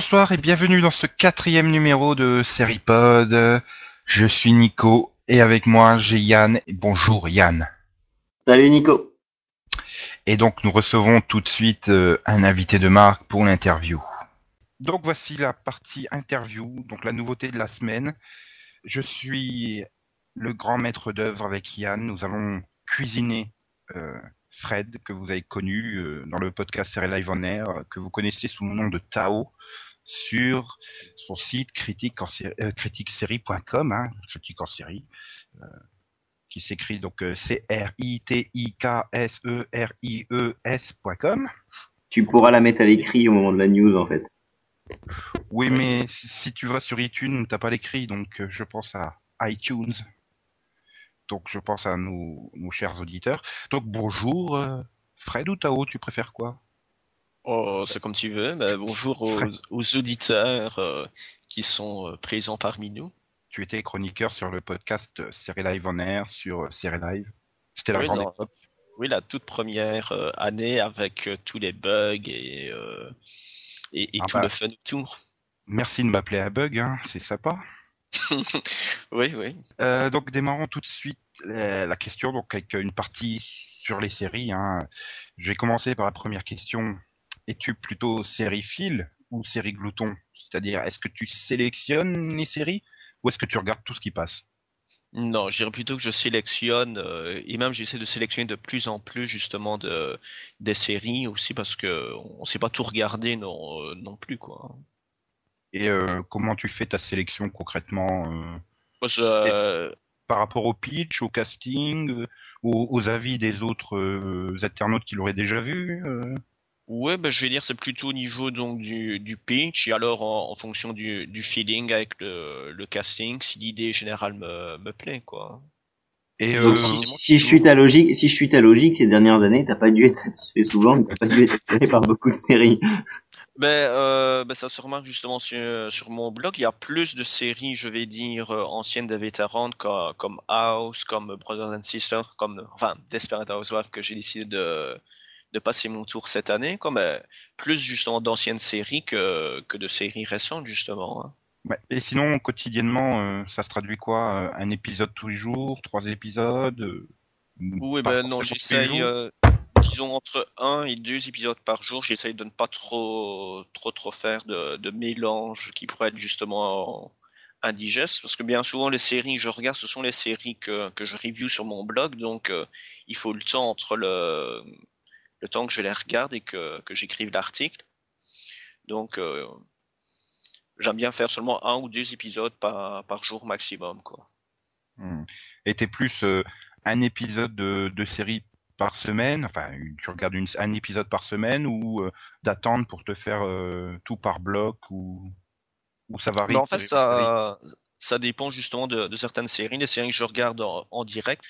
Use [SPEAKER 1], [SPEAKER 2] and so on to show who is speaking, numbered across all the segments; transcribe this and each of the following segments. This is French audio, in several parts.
[SPEAKER 1] Bonsoir et bienvenue dans ce quatrième numéro de Seripod. Je suis Nico et avec moi j'ai Yann. Bonjour Yann.
[SPEAKER 2] Salut Nico.
[SPEAKER 1] Et donc nous recevons tout de suite euh, un invité de marque pour l'interview. Donc voici la partie interview, donc la nouveauté de la semaine. Je suis le grand maître d'œuvre avec Yann. Nous allons cuisiner euh, Fred, que vous avez connu euh, dans le podcast Série Live on Air, que vous connaissez sous le nom de Tao, sur son site critique en euh, critiquesérie.com, hein, critique en série, euh, qui s'écrit donc c r i t i k s e r i e s.com.
[SPEAKER 2] Tu pourras la mettre à l'écrit au moment de la news en fait.
[SPEAKER 1] Oui, mais si tu vas sur iTunes, t'as pas l'écrit, donc je pense à iTunes. Donc je pense à nos, chers auditeurs. Donc bonjour, euh, Fred ou Tao, tu préfères quoi?
[SPEAKER 3] Oh, c'est comme tu veux. Mais bonjour aux, auditeurs euh, qui sont euh, présents parmi nous.
[SPEAKER 1] Tu étais chroniqueur sur le podcast Série Live on Air sur Série Live. C'était la
[SPEAKER 3] oui, Oui, la toute première année avec tous les bugs et, et, et ah tout bah, le fun autour.
[SPEAKER 1] Merci de m'appeler à bug, hein, c'est sympa.
[SPEAKER 3] oui, oui.
[SPEAKER 1] Euh, donc démarrons tout de suite euh, la question donc avec une partie sur les séries. Hein. Je vais commencer par la première question. Es-tu plutôt série fil ou série glouton? C'est-à-dire, est-ce que tu sélectionnes les séries ou est-ce que tu regardes tout ce qui passe?
[SPEAKER 3] Non, je dirais plutôt que je sélectionne euh, et même j'essaie de sélectionner de plus en plus justement de des séries aussi parce que on sait pas tout regarder non non plus quoi.
[SPEAKER 1] Et euh, comment tu fais ta sélection concrètement euh, Par rapport au pitch, au casting, euh, aux, avis des autres internautes qui l'auraient déjà vu
[SPEAKER 3] Ouais, ben je vais dire c'est plutôt au niveau donc du, du pitch et alors en, fonction du, du feeling avec le, le casting, si l'idée générale me, me plaît quoi.
[SPEAKER 2] Et si, je suis ta logique, si je suis ta logique, ces dernières années, t'as pas dû être satisfait souvent, t'as pas dû être satisfait par beaucoup de séries.
[SPEAKER 3] Ben, euh, ben, ça se remarque justement sur, sur mon blog. Il y a plus de séries, je vais dire, euh, anciennes des vétérans comme, comme House, comme Brothers and Sisters, comme enfin Desperate Housewives que j'ai décidé de de passer mon tour cette année, comme plus justement d'anciennes séries que que de séries récentes justement. Hein.
[SPEAKER 1] Ouais. Et sinon, quotidiennement, euh, ça se traduit quoi euh, Un épisode tous les jours, trois épisodes euh,
[SPEAKER 3] Oui, ben non, j'essaye disons entre un et deux épisodes par jour. J'essaye de ne pas trop, trop, trop faire de, de mélange qui pourrait être justement indigeste parce que bien souvent les séries que je regarde ce sont les séries que, que je review sur mon blog donc euh, il faut le temps entre le le temps que je les regarde et que, que j'écrive l'article. Donc euh, j'aime bien faire seulement un ou deux épisodes par, par jour maximum quoi.
[SPEAKER 1] Hmm. et t'es plus euh, un épisode de, de série par semaine, enfin tu regardes une, un épisode par semaine ou euh, d'attendre pour te faire euh, tout par bloc ou, ou ça varie?
[SPEAKER 3] Ben, En fait, ça, ça dépend justement de, de, certaines séries. Les séries que je regarde en, direct,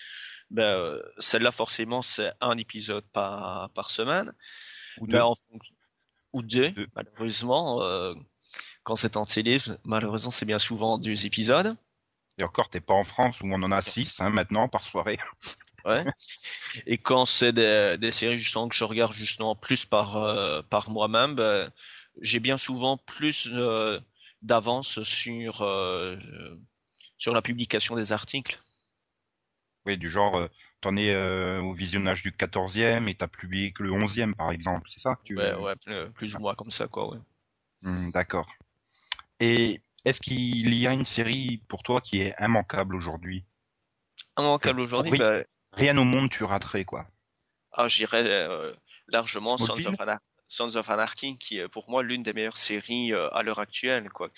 [SPEAKER 3] ben, euh, celle-là forcément c'est un épisode par, par semaine. Ou ben, deux. en, ou deux, malheureusement. quand c'est en télé, malheureusement c'est bien souvent deux épisodes.
[SPEAKER 1] Et encore, t'es pas en France où on en a six hein, maintenant par soirée.
[SPEAKER 3] Ouais. Et quand c'est des, des, séries justement que je regarde justement plus par euh, par moi-même, ben, j'ai bien souvent plus euh, d'avance sur euh, sur la publication des articles.
[SPEAKER 1] Oui, du genre, t'en es au visionnage du 14e et t'as publié que le 11e par exemple, c'est ça
[SPEAKER 3] tu Ouais, ouais, plus ou moins comme ça quoi, ouais.
[SPEAKER 1] Hmm, d'accord. Et est-ce qu'il y a une série pour toi qui est immanquable aujourd'hui?
[SPEAKER 3] Immanquable aujourd'hui, bah,
[SPEAKER 1] rien au monde tu raterais quoi.
[SPEAKER 3] Ah, j'irais euh, largement Sons of, Sons of, Anarchy, qui est pour moi l'une des meilleures séries euh, à l'heure actuelle, quoi.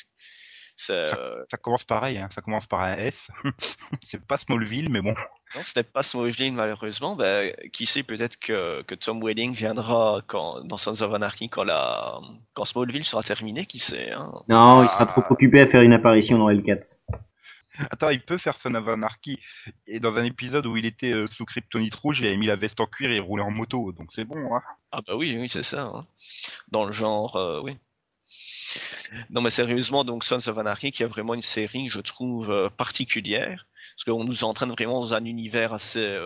[SPEAKER 1] Ça, ça, commence pareil, hein. ça commence par un S. c'est pas Smallville, mais bon.
[SPEAKER 3] Non, c'était pas Smallville malheureusement. Ben, qui sait peut-être que, que Tom Welling viendra quand, dans Sons of Anarchy quand la quand Smallville sera terminé, qui sait. Hein.
[SPEAKER 2] Non, il sera trop occupé à faire une apparition dans L4.
[SPEAKER 1] Attends, il peut faire son Anarchy. Et dans un épisode où il était euh, sous kryptonite rouge, il avait mis la veste en cuir et il roulait en moto, donc c'est bon. Hein.
[SPEAKER 3] Ah bah oui, oui, c'est ça. Hein. Dans le genre, euh, oui. Non mais sérieusement, donc Sons of Anarchy, qui est vraiment une série, je trouve, euh, particulière, parce qu'on nous entraîne vraiment dans un univers assez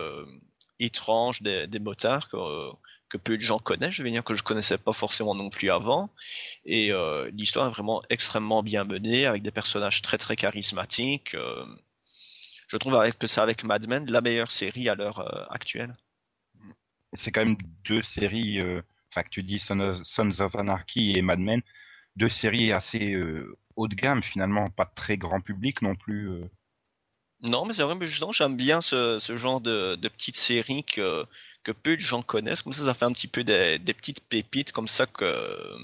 [SPEAKER 3] étrange des, motards que, que peu de gens connaissent, je vais dire que je connaissais pas forcément non plus avant. Et euh, l'histoire est vraiment extrêmement bien menée, avec des personnages très très charismatiques. Euh, je trouve avec, que c'est avec Mad Men la meilleure série à l'heure euh, actuelle.
[SPEAKER 1] C'est quand même deux séries, enfin que tu dis Sons of, Anarchy et Mad Men, deux séries assez haut de gamme finalement, pas très grand public non plus.
[SPEAKER 3] Non, mais c'est vrai, mais justement, j'aime bien ce, ce genre de, de petites séries que, que peu de gens connaissent. Comme ça, ça fait un petit peu des, des petites pépites comme ça que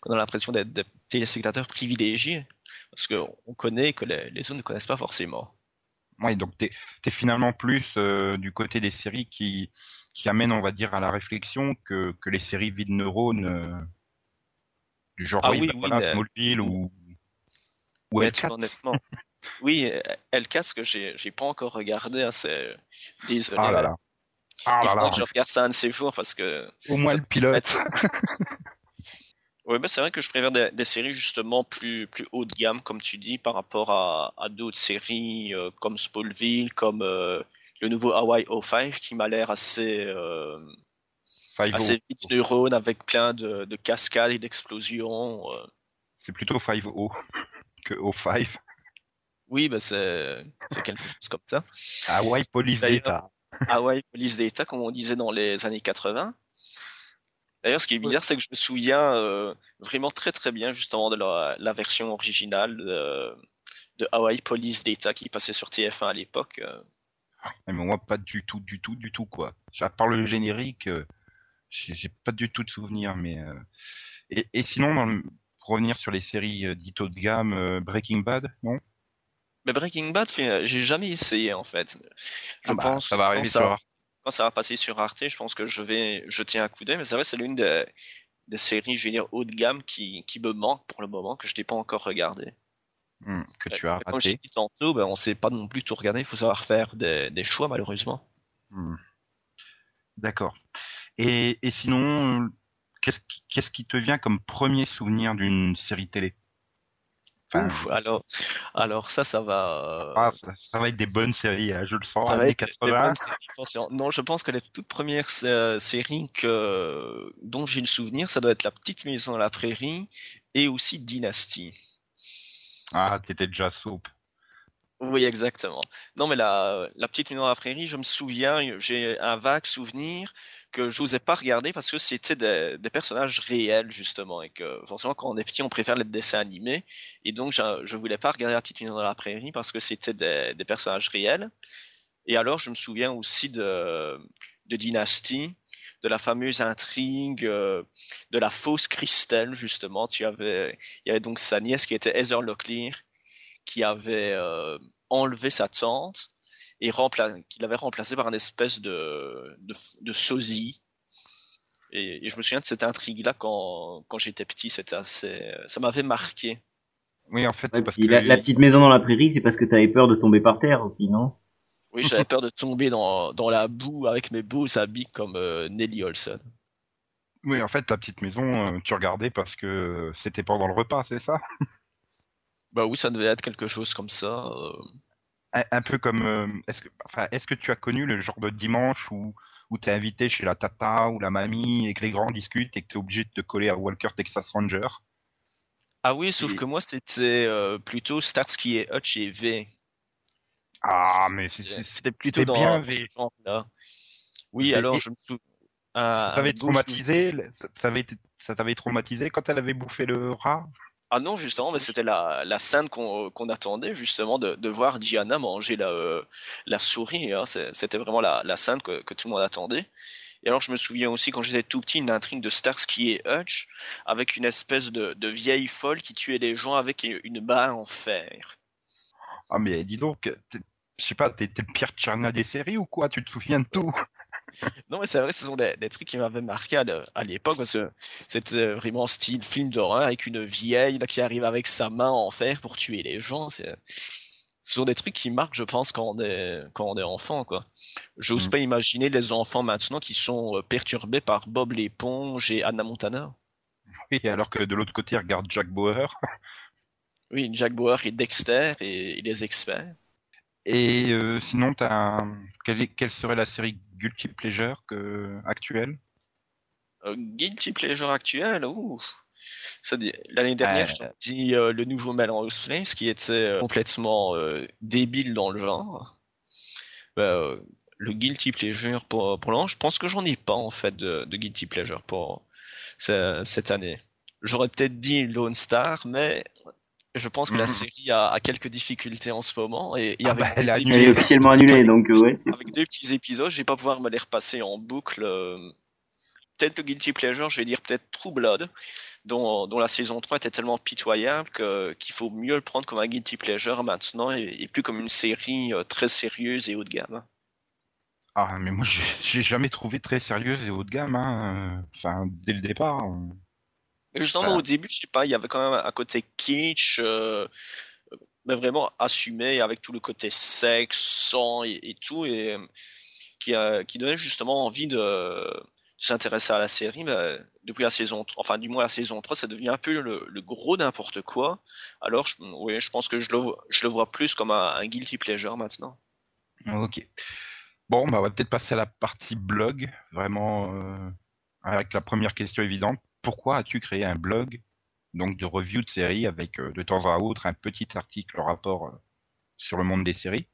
[SPEAKER 3] qu'on a l'impression d'être des téléspectateurs privilégiés. Parce qu'on connaît que les, les autres ne connaissent pas forcément.
[SPEAKER 1] Oui, donc tu es, finalement plus euh, du côté des séries qui, qui amènent, on va dire, à la réflexion que, que les séries vides neurones euh, du genre
[SPEAKER 3] ah, oui, bah,
[SPEAKER 1] voilà, Smallville ou, ou
[SPEAKER 3] honnêtement. oui, L4, que j'ai pas encore regardé, hein, c'est désolé.
[SPEAKER 1] Ah là là.
[SPEAKER 3] Ah là là. Je regarde ça un de ces jours parce que.
[SPEAKER 1] Au moins le pilote.
[SPEAKER 3] oui, mais c'est vrai que je préfère des, des, séries justement plus plus haut de gamme, comme tu dis, par rapport à, à d'autres séries euh, comme Smallville, comme euh, le nouveau Hawaii 05 qui m'a l'air assez euh, assez vite neurone avec plein de, de cascades et d'explosions.
[SPEAKER 1] C'est plutôt 5-0 que 05.
[SPEAKER 3] Oui, bah c'est c'est quelque chose comme ça.
[SPEAKER 1] Hawaii Police Data.
[SPEAKER 3] Hawaii Police Data, comme on disait dans les années 80. D'ailleurs, ce qui est bizarre, c'est que je me souviens euh, vraiment très très bien justement de la, la version originale de, de, Hawaii Police Data qui passait sur TF1 à l'époque. Euh.
[SPEAKER 1] Mais moi, pas du tout, du tout, du tout quoi. À part le générique, euh, j'ai pas du tout de souvenirs. Mais et, et, sinon, dans le, pour revenir sur les séries dites haut de gamme, Breaking Bad, non?
[SPEAKER 3] Mais Breaking Bad, j'ai jamais essayé en fait.
[SPEAKER 1] Je ah bah, pense ça va arriver sur
[SPEAKER 3] quand ça va passer sur Arte, je pense que je vais jeter un coup d'œil. Mais c'est vrai, c'est l'une des, des, séries, je vais dire, haut de gamme qui, qui me manque pour le moment, que je n'ai pas encore regardé.
[SPEAKER 1] Hmm, que tu as raté.
[SPEAKER 3] Comme j'ai dit tantôt, ben, on sait pas non plus tout regarder. Il faut savoir faire des, des choix, malheureusement.
[SPEAKER 1] Hmm. D'accord. Et, et sinon, qu'est-ce qui, qu'est-ce qui te vient comme premier souvenir d'une série télé?
[SPEAKER 3] Ouf, alors, alors ça, ça va.
[SPEAKER 1] Ah, ça, va être des bonnes séries, hein, je le sens. Ça va être 80.
[SPEAKER 3] Séries, non, je pense que les toutes premières euh, séries que dont j'ai le souvenir, ça doit être La Petite Maison à la Prairie et aussi Dynasty.
[SPEAKER 1] Ah, t'étais déjà soupe.
[SPEAKER 3] Oui, exactement. Non, mais la, la Petite Maison à la Prairie, je me souviens, j'ai un vague souvenir que je n'osais pas regarder parce que c'était des, des, personnages réels justement et que forcément quand on est petit on préfère les dessins animés. Et donc je, je voulais pas regarder la petite dans la prairie parce que c'était des, des, personnages réels. Et alors je me souviens aussi de, de Dynasty de la fameuse intrigue euh, de la fausse Christelle justement. Tu avais il y avait donc sa nièce qui était Heather Locklear qui avait euh, enlevé sa tante et qu'il avait remplacé par un espèce de, de, de sosie. Et, je me souviens de cette intrigue-là quand, quand j'étais petit, c'était assez, ça m'avait marqué.
[SPEAKER 1] Oui, en fait, parce
[SPEAKER 2] que... la, petite maison dans la prairie, c'est parce que t'avais peur de tomber par terre aussi, non?
[SPEAKER 3] Oui, j'avais peur de tomber dans, dans la boue avec mes beaux habits comme euh, Nelly Olson.
[SPEAKER 1] Oui, en fait, ta petite maison, euh, tu regardais parce que c'était pendant le repas, c'est ça?
[SPEAKER 3] Bah oui, ça devait être quelque chose comme ça. Euh
[SPEAKER 1] un, peu comme euh, est-ce que enfin est-ce que tu as connu le genre de dimanche où où t'es invité chez la tata ou la mamie et que les grands discutent et que t'es obligé de te coller à Walker Texas Ranger?
[SPEAKER 3] Ah oui sauf que moi c'était euh, plutôt Starsky et Hutch et V.
[SPEAKER 1] Ah mais
[SPEAKER 3] c'était plutôt dans bien V. là oui alors je me souviens
[SPEAKER 1] ça t'avait traumatisé ça t'avait traumatisé quand elle avait bouffé le rat?
[SPEAKER 3] Ah non, justement, mais c'était la, la scène qu'on attendait, justement, de, de voir Diana manger la, euh, la souris. Hein. C'était vraiment la, la scène que, que tout le monde attendait. Et alors, je me souviens aussi, quand j'étais tout petit, une intrigue de Starsky et Hutch, avec une espèce de, de vieille folle qui tuait les gens avec une barre en fer.
[SPEAKER 1] Ah, mais dis donc, je sais pas, t'es le pire Tcherna des séries ou quoi? Tu te souviens de tout?
[SPEAKER 3] Non, mais c'est vrai, ce sont des, des trucs qui m'avaient marqué à l'époque parce que c'était vraiment style film d'horreur avec une vieille là, qui arrive avec sa main en fer pour tuer les gens. Ce sont des trucs qui marquent, je pense, quand on est, quand on est enfant, quoi. J'ose mm. pas imaginer les enfants maintenant qui sont euh, perturbés par Bob l'éponge et Anna Montana.
[SPEAKER 1] Oui, alors que de l'autre côté, regarde Jack Bauer.
[SPEAKER 3] oui, Jack Bauer et Dexter et les experts.
[SPEAKER 1] Et euh, sinon, as quelle, quelle, serait la série Guilty Pleasure que, actuelle?
[SPEAKER 3] Guilty Pleasure actuel, ouf. L'année dernière, j'ai dit le nouveau Melrose Place qui était complètement débile dans le genre. Bah, le guilty pleasure pour pour l'an, je pense que j'en ai pas en fait de, de guilty pleasure pour cette année. J'aurais peut-être dit Lone Star, mais je pense que la mhm. série a, a, quelques difficultés en ce moment et,
[SPEAKER 2] ah avec bah, elle, est officiellement annulée donc euh, ouais.
[SPEAKER 3] Avec deux petits épisodes, je vais pas pouvoir me les repasser en boucle. Euh, peut-être le guilty pleasure, je vais dire peut-être True Blood, dont, dont la saison 3 était tellement pitoyable que qu'il faut mieux le prendre comme un guilty pleasure maintenant et, et plus comme une série euh, très sérieuse et haut de gamme.
[SPEAKER 1] Ah, mais moi, j'ai jamais trouvé très sérieuse et haut de gamme, hein. Enfin, dès le départ.
[SPEAKER 3] Justement, au début, je sais pas, il y avait quand même un côté kitsch, euh, mais vraiment assumé avec tout le côté sexe, sang et, tout, et qui, qui donnait justement envie de, s'intéresser à la série. Mais depuis la saison, enfin, du moins la saison 3, ça devient un peu le, gros n'importe quoi. Alors, je, oui, je pense que je le, je le vois plus comme un, un guilty pleasure maintenant.
[SPEAKER 1] Ok. Bon, bah, on va peut-être passer à la partie blog, vraiment euh, avec la première question évidente. Pourquoi as-tu créé un blog, donc de review de séries, avec euh, de temps à autre un petit article rapport euh, sur le monde des séries?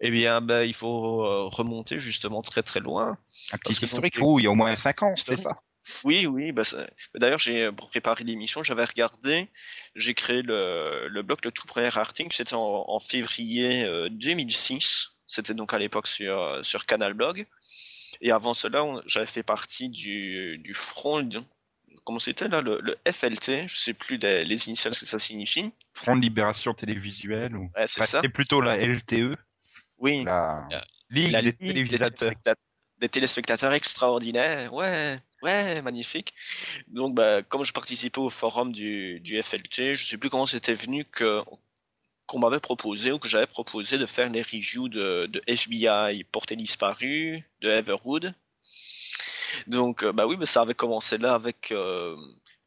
[SPEAKER 3] Eh bien, bah, il faut remonter justement très très loin.
[SPEAKER 1] Un petit historique, il y a au moins 5 ans, c'est ça?
[SPEAKER 3] Oui, oui. Bah, D'ailleurs, j'ai pour préparer l'émission, j'avais regardé. J'ai créé le, le blog, le tout premier article, c'était en, en, février 2006. C'était donc à l'époque sur, sur Canal Blog. Et avant cela, j'avais fait partie du, du front, comment c'était là, le, le, FLT, je sais plus les, initiales ce que ça signifie.
[SPEAKER 1] Front de Libération Télévisuelle ou.
[SPEAKER 3] Ouais, c'est
[SPEAKER 1] plutôt la LTE.
[SPEAKER 3] Oui.
[SPEAKER 1] La, Ligue, des, téléspectateurs.
[SPEAKER 3] Des téléspectateurs extraordinaires, ouais. Ouais, magnifique. Donc, bah, comme je participais au forum du, du FLT, je sais plus comment c'était venu que qu'on m'avait proposé ou que j'avais proposé de faire les reviews de, de FBI Portée disparu, de Everwood. Donc euh, bah oui, mais ça avait commencé là avec euh,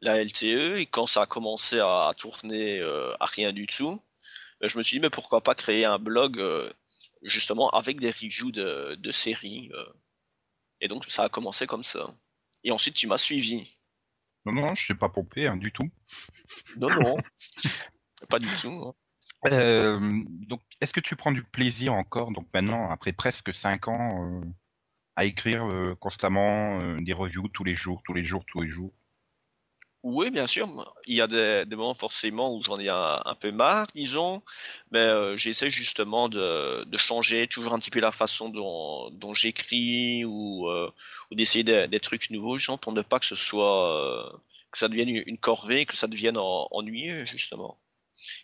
[SPEAKER 3] la LTE et quand ça a commencé à, tourner euh, à rien du tout, ben, je me suis dit mais pourquoi pas créer un blog justement avec des reviews de, de séries. et donc ça a commencé comme ça. Et ensuite tu m'as suivi.
[SPEAKER 1] Non non, je sais pas pompé hein, du tout.
[SPEAKER 3] Non non, pas du tout. Hein.
[SPEAKER 1] Euh, donc, est-ce que tu prends du plaisir encore, donc maintenant, après presque cinq ans, euh, à écrire euh, constamment euh, des reviews tous les jours, tous les jours, tous les jours?
[SPEAKER 3] Oui, bien sûr. Il y a des, des moments forcément où j'en ai un, peu marre, disons, mais j'essaie justement de, de, changer toujours un petit peu la façon dont, dont j'écris ou, ou d'essayer des, des, trucs nouveaux, justement, pour ne pas que ce soit que ça devienne une corvée, que ça devienne ennuyeux, justement.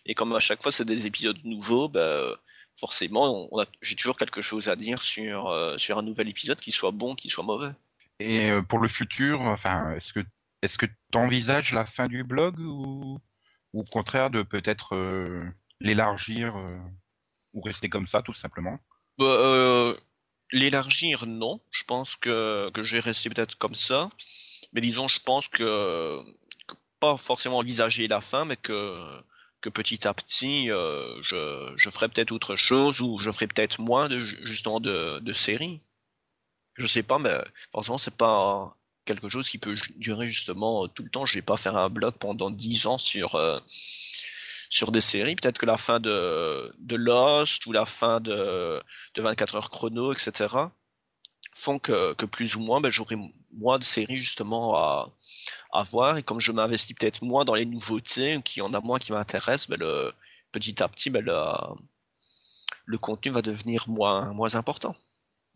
[SPEAKER 3] Et comme à chaque fois c'est des épisodes nouveaux, bah, forcément, on j'ai toujours quelque chose à dire sur euh, sur un nouvel épisode, qui soit bon, qui soit mauvais.
[SPEAKER 1] Et euh, pour le futur, enfin, est-ce que est-ce que t'envisages la fin du blog ou, ou au contraire de peut-être euh, l'élargir ou rester comme ça tout simplement?
[SPEAKER 3] Bah, L'élargir, non. Je pense que que je vais rester peut-être comme ça. Mais disons, je pense que, que pas forcément envisager la fin, mais que que petit à petit euh, je, je ferai peut-être autre chose ou je ferai peut-être moins de justement de, de séries. Je sais pas, mais forcément c'est pas quelque chose qui peut durer justement tout le temps. Je vais pas faire un blog pendant dix ans sur euh, sur des séries. Peut-être que la fin de de Lost ou la fin de de 24 heures chrono, etc. font que que plus ou moins ben, j'aurai moins de séries justement à à voir. Et comme je m'investis peut-être moins dans les nouveautés, ou qu'il y en a moins qui m'intéressent, ben le, petit à petit, ben le, le contenu va devenir moins, moins important.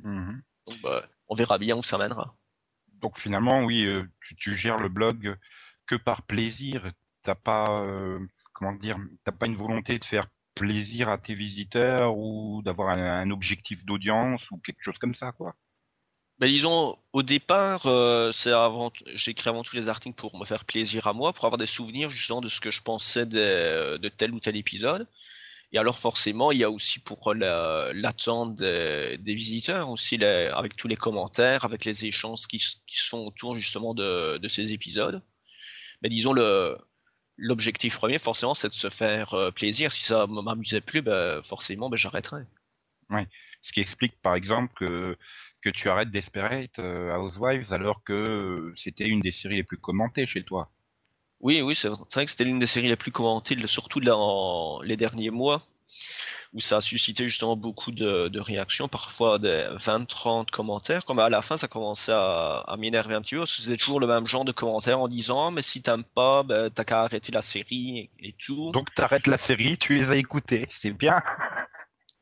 [SPEAKER 1] Mhm.
[SPEAKER 3] Donc, ben, on verra bien où ça mènera.
[SPEAKER 1] Donc finalement, oui, euh, tu, tu, gères le blog que par plaisir. T'as pas, euh, comment dire, t'as pas une volonté de faire plaisir à tes visiteurs ou d'avoir un, un, objectif d'audience ou quelque chose comme ça, quoi?
[SPEAKER 3] Ben disons, au départ, euh, avant, j'écris avant tous les articles pour me faire plaisir à moi, pour avoir des souvenirs justement de ce que je pensais de, tel ou tel épisode. Et alors forcément, il y a aussi pour l'attente des, visiteurs aussi, avec tous les commentaires, avec les échanges qui, sont autour justement de, ces épisodes. Mais disons le l'objectif premier, forcément, c'est de se faire euh, plaisir. Si ça m'amusait plus, ben, forcément, ben, j'arrêterais.
[SPEAKER 1] Ouais. Ce qui explique, par exemple, que que tu arrêtes Desperate Housewives alors que c'était une des séries les plus commentées chez toi.
[SPEAKER 3] Oui, oui, c'est vrai que c'était l'une des séries les plus commentées, surtout dans les derniers mois où ça a suscité justement beaucoup de, de réactions, parfois des 20-30 commentaires. Comme à la fin, ça commençait à, à m'énerver un petit peu, parce que c'était toujours le même genre de commentaires en disant mais si t'aimes pas, ben, t'as qu'à arrêter la série et, tout.
[SPEAKER 1] Donc t'arrêtes la série, tu les as écoutés, c'est bien.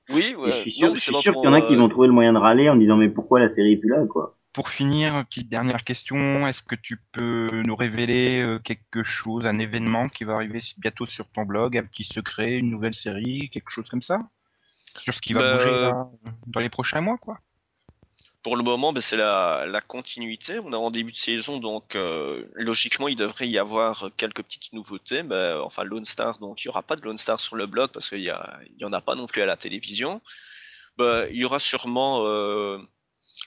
[SPEAKER 3] Oui, ouais.
[SPEAKER 2] je suis sûr, je suis sûr qu'il y en a qui vont trouver le moyen de râler en disant mais pourquoi la série est plus là, quoi?
[SPEAKER 1] Pour finir, petite dernière question, est-ce que tu peux nous révéler euh, quelque chose, un événement qui va arriver bientôt sur ton blog, un petit secret, une nouvelle série, quelque chose comme ça? Sur ce qui va bah, bouger dans les prochains mois, quoi?
[SPEAKER 3] Pour le moment, ben, c'est la, la, continuité. On est en début de saison, donc euh, logiquement, il devrait y avoir quelques petites nouveautés. Mais enfin, Lone Star, donc il y aura pas de Lone Star sur le blog parce qu'il y, y en a pas non plus à la télévision. Ben, il y aura sûrement euh,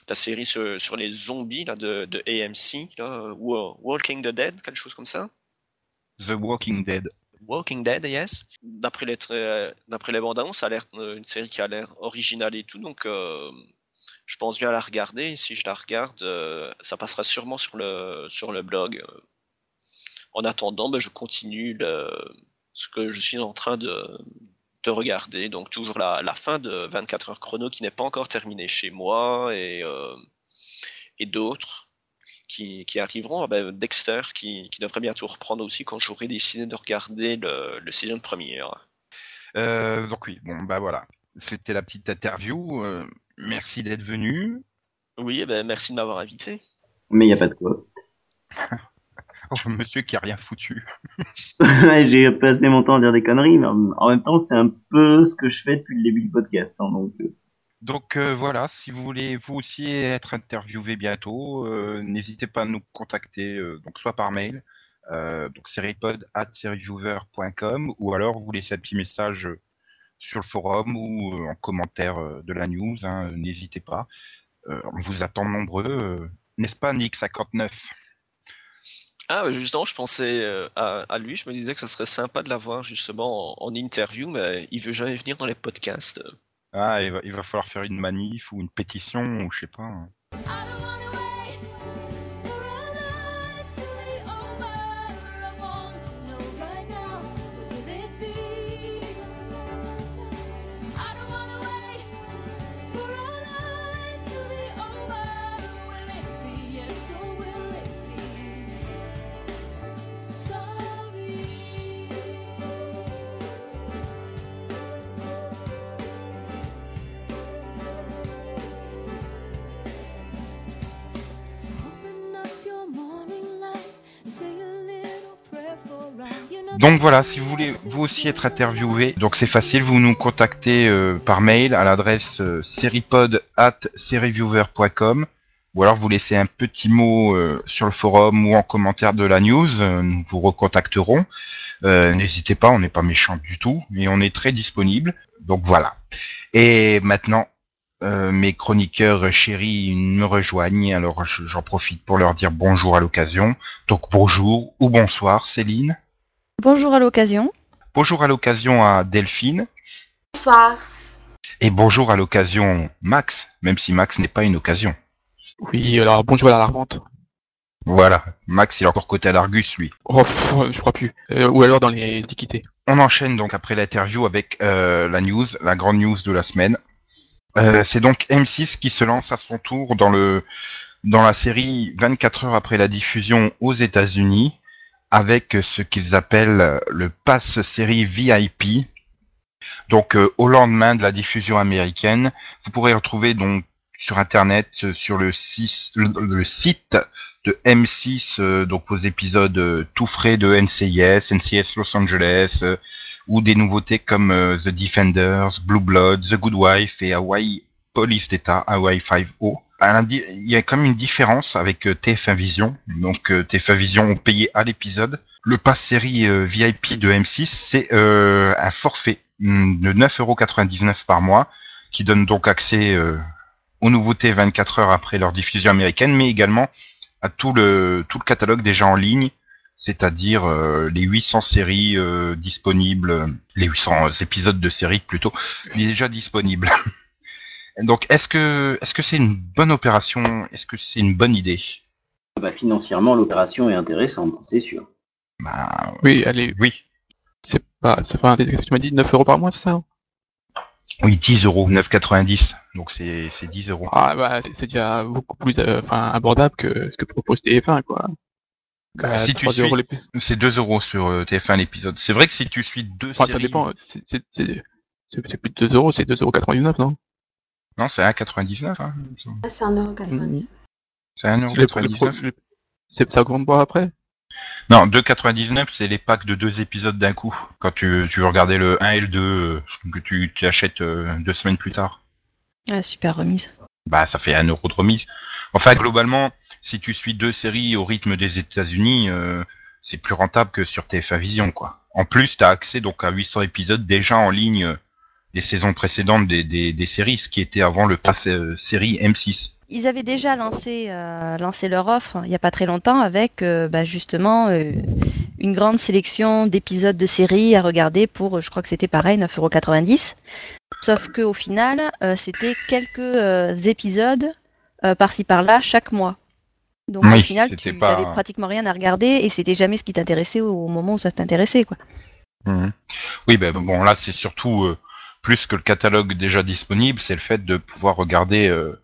[SPEAKER 3] la série sur, sur, les zombies là, de, de AMC, là, Walking the Dead, quelque chose comme ça.
[SPEAKER 1] The Walking Dead.
[SPEAKER 3] Walking Dead, yes. D'après les, d'après les bandes annonces, ça a l'air euh, une série qui a l'air originale et tout, donc euh, je pense bien la regarder. si je la regarde, euh, ça passera sûrement sur le sur le blog. En attendant, ben, je continue le, ce que je suis en train de, de regarder. Donc toujours la, la fin de 24 heures chrono qui n'est pas encore terminée chez moi et, euh, et d'autres qui, qui arriveront. Ah ben, Dexter qui, qui devrait bientôt reprendre aussi quand j'aurai décidé de regarder le, le saison première.
[SPEAKER 1] Euh, donc oui, bon bah voilà. C'était la petite interview. Euh, merci d'être venu.
[SPEAKER 3] Oui, eh ben merci de m'avoir invité.
[SPEAKER 2] Mais il n'y a pas de quoi.
[SPEAKER 1] Oh, monsieur qui a rien foutu.
[SPEAKER 2] J'ai passé mon temps à dire des conneries, mais en même temps, c'est un peu ce que je fais depuis le début du podcast. Hein, donc euh.
[SPEAKER 1] donc euh, voilà, si vous voulez vous aussi être interviewé bientôt, euh, n'hésitez pas à nous contacter, donc soit par mail, donc ou alors vous laissez un petit message sur le forum ou en commentaire de la news. Hein, n'hésitez pas. on vous attend nombreux, n'est-ce pas Nick 59
[SPEAKER 3] ah, justement, je pensais euh, à, lui. Je me disais que ça serait sympa de l'avoir justement en, interview, mais il veut jamais venir dans les podcasts.
[SPEAKER 1] Ah, il va, il va falloir faire une manif ou une pétition ou je sais pas. Hein. Donc voilà, si vous voulez vous aussi être interviewé, donc c'est facile, vous nous contactez euh, par mail à l'adresse euh, seripod at ou alors vous laissez un petit mot euh, sur le forum ou en commentaire de la news, nous vous recontacterons. N'hésitez pas, on n'est pas méchant du tout, mais on est très disponible. Donc voilà. Et maintenant, mes chroniqueurs chéris me rejoignent, alors j'en profite pour leur dire bonjour à l'occasion. Donc bonjour ou bonsoir Céline.
[SPEAKER 4] Bonjour à l'occasion.
[SPEAKER 1] Bonjour à l'occasion à Delphine.
[SPEAKER 5] Bonsoir.
[SPEAKER 1] Et bonjour à l'occasion Max, même si Max n'est pas une occasion.
[SPEAKER 6] Oui, alors bonjour à la revente.
[SPEAKER 1] Voilà, Max il est encore côté à l'Argus lui.
[SPEAKER 6] Oh, je crois plus. Euh, ou alors dans les équités.
[SPEAKER 1] On enchaîne donc après l'interview avec euh, la news, la grande news de la semaine. Euh, c'est donc M6 qui se lance à son tour dans le dans la série 24 heures après la diffusion aux États-Unis avec ce qu'ils appellent le pass série VIP. Donc euh, au lendemain de la diffusion américaine, vous pourrez retrouver donc sur internet euh, sur le, site de M6 euh, donc vos épisodes tout frais de NCIS, NCIS Los Angeles ou des nouveautés comme The Defenders, Blue Blood, The Good Wife et Hawaii Police Data, Hawaii 5O il y a quand même une différence avec euh, TF1 Vision. Donc euh, TF1 Vision ont payé à l'épisode. Le pass série euh, VIP de M6, c'est un forfait mm, de 9,99€ par mois qui donne donc accès aux nouveautés 24 heures après leur diffusion américaine, mais également à tout le tout le catalogue déjà en ligne, c'est-à-dire les 800 séries disponibles, les 800 épisodes de séries plutôt, déjà disponibles. Donc, est-ce que est-ce que c'est une bonne opération? Est-ce que c'est une bonne idée?
[SPEAKER 2] Bah, Financièrement, l'opération est intéressante, c'est sûr.
[SPEAKER 1] Bah,
[SPEAKER 6] Oui, allez,
[SPEAKER 1] oui.
[SPEAKER 6] c'est pas, ça fait un, tu m'as dit 9 euros par mois, c'est ça
[SPEAKER 1] Oui, 10 euros, 9,90. Donc c'est c'est 10 euros.
[SPEAKER 6] Ah bah c'est c'est déjà beaucoup plus euh, enfin abordable que ce que propose TF1 quoi.
[SPEAKER 1] Bah,
[SPEAKER 6] Euh,
[SPEAKER 1] si tu
[SPEAKER 6] 3
[SPEAKER 1] suis-
[SPEAKER 6] euros
[SPEAKER 1] C'est 2 euros sur euh, TF1 l'épisode. C'est vrai que si tu suis deux
[SPEAKER 6] Enfin,
[SPEAKER 1] séries...
[SPEAKER 6] ça dépend, c'est c'est- c'est- c'est- plus de 2 euros, c'est 2,99 non?
[SPEAKER 1] Non, c'est 1,99. Hein.
[SPEAKER 5] Ah, c'est 1,90€.
[SPEAKER 1] C'est
[SPEAKER 6] Le- le pro-
[SPEAKER 1] 1,99.
[SPEAKER 6] le- c'est- Ça augmente pas après?
[SPEAKER 1] Non, 2,99 c'est les packs de deux épisodes d'un coup. Quand tu, tu veux regarder le 1 et le 2, euh, que tu, tu achètes euh, deux semaines plus tard.
[SPEAKER 4] Ah, super remise.
[SPEAKER 1] Bah, ça fait un euro de remise. Enfin, globalement, si tu suis deux séries au rythme des États-Unis, euh, c'est plus rentable que sur TF1 Vision, quoi. En plus, t'as accès donc à 800 épisodes déjà en ligne euh, des saisons précédentes des, des, des séries, ce qui était avant le pass euh, série M6.
[SPEAKER 4] Ils avaient déjà lancé, euh, lancé leur offre il n'y a pas très longtemps avec euh, bah, justement euh, une grande sélection d'épisodes de séries à regarder pour, je crois que c'était pareil, 9,90€. Sauf qu'au final, c'était quelques épisodes par-ci par-là chaque mois. Donc
[SPEAKER 1] Oui,
[SPEAKER 4] au final, tu
[SPEAKER 1] pas-
[SPEAKER 4] n'avais pratiquement rien à regarder et c'était jamais ce qui t'intéressait au, au moment où ça t'intéressait. quoi.
[SPEAKER 1] Mhm. Oui, ben bon, là, c'est surtout plus que le catalogue déjà disponible, c'est le fait de pouvoir regarder euh,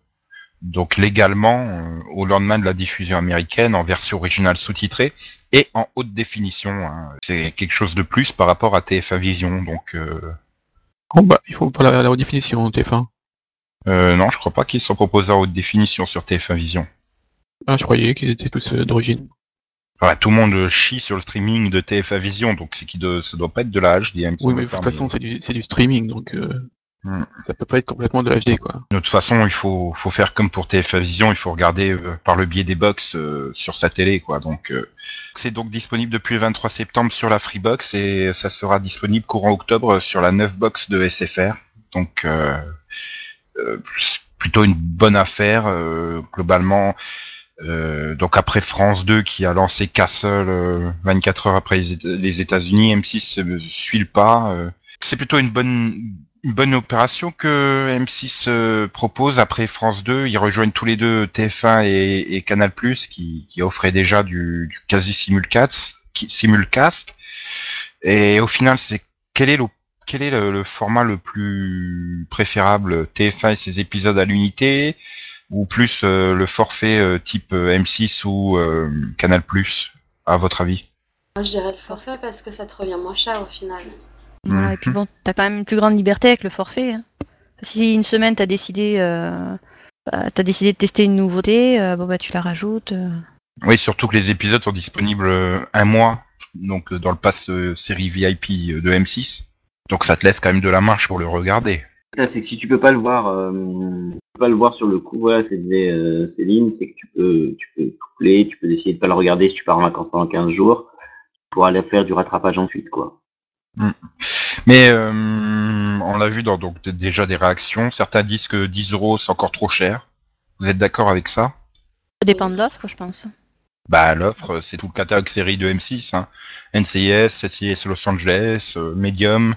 [SPEAKER 1] donc légalement euh, au lendemain de la diffusion américaine en version originale sous-titrée et en haute définition. hein. C'est quelque chose de plus par rapport à TF1 Vision. Donc, euh,
[SPEAKER 6] Oh bah, il faut pas la, la redéfinition TF1.
[SPEAKER 1] euh, non, je crois pas qu'ils sont proposés en haute définition sur TF1 Vision.
[SPEAKER 6] Ah, je croyais qu'ils étaient tous d'origine.
[SPEAKER 1] Tout le monde chie sur le streaming de TF1 Vision, donc c'est qui de, ça doit pas être de la HD. il me
[SPEAKER 6] Oui, mais de toute façon, c'est du, c'est du streaming, donc euh,
[SPEAKER 1] Hmm.
[SPEAKER 6] ça peut pas être complètement de l'HD, quoi.
[SPEAKER 1] De toute façon, il faut, faut faire comme pour TF1 Vision, il faut regarder euh, par le biais des box euh, sur sa télé, quoi. Donc, euh, c'est donc disponible depuis le 23 septembre sur la Freebox et ça sera disponible courant octobre sur la 9 box de SFR. Donc, c'est plutôt une bonne affaire globalement. Euh, donc après France 2 qui a lancé Castle euh, 24 heures après les, Éta- les États-Unis, M6 euh, suit le pas. euh. c'est plutôt une bonne opération que M6 euh, propose après France 2. Ils rejoignent tous les deux TF1 et, Canal+, qui, offraient déjà du, quasi simulcast. Et au final, quel est le format le plus préférable TF1 et ses épisodes à l'unité? Ou plus euh, le forfait euh, type euh, M6 ou euh, Canal+, à votre avis?
[SPEAKER 5] Moi, je dirais le forfait parce que ça te revient moins cher au final.
[SPEAKER 4] Voilà, Et puis
[SPEAKER 1] Mhm.
[SPEAKER 4] bon, t'as quand même une plus grande liberté avec le forfait. hein. Si une semaine t'as décidé, euh, bah, t'as décidé de tester une nouveauté, euh, bon bah tu la rajoutes. euh.
[SPEAKER 1] Oui, surtout que les épisodes sont disponibles un mois, donc dans le pass série VIP de M6. Donc ça te laisse quand même de la marge pour le regarder.
[SPEAKER 2] Ça, c'est que si tu peux pas le voir, euh, tu peux pas le voir sur le coup, voilà, c'est disait euh, Céline, c'est que tu peux, tu peux coupler, tu peux décider de pas le regarder si tu pars en vacances pendant 15 jours, pour aller faire du rattrapage ensuite, quoi.
[SPEAKER 1] Mais euh, on l'a vu dans donc déjà des réactions. Certains disent que 10 euros c'est encore trop cher. Vous êtes d'accord avec ça?
[SPEAKER 4] Ça dépend de l'offre, je pense.
[SPEAKER 1] Bah l'offre, c'est tout le catalogue série de M6. Hein. NCIS, SCS Los Angeles, euh, Medium,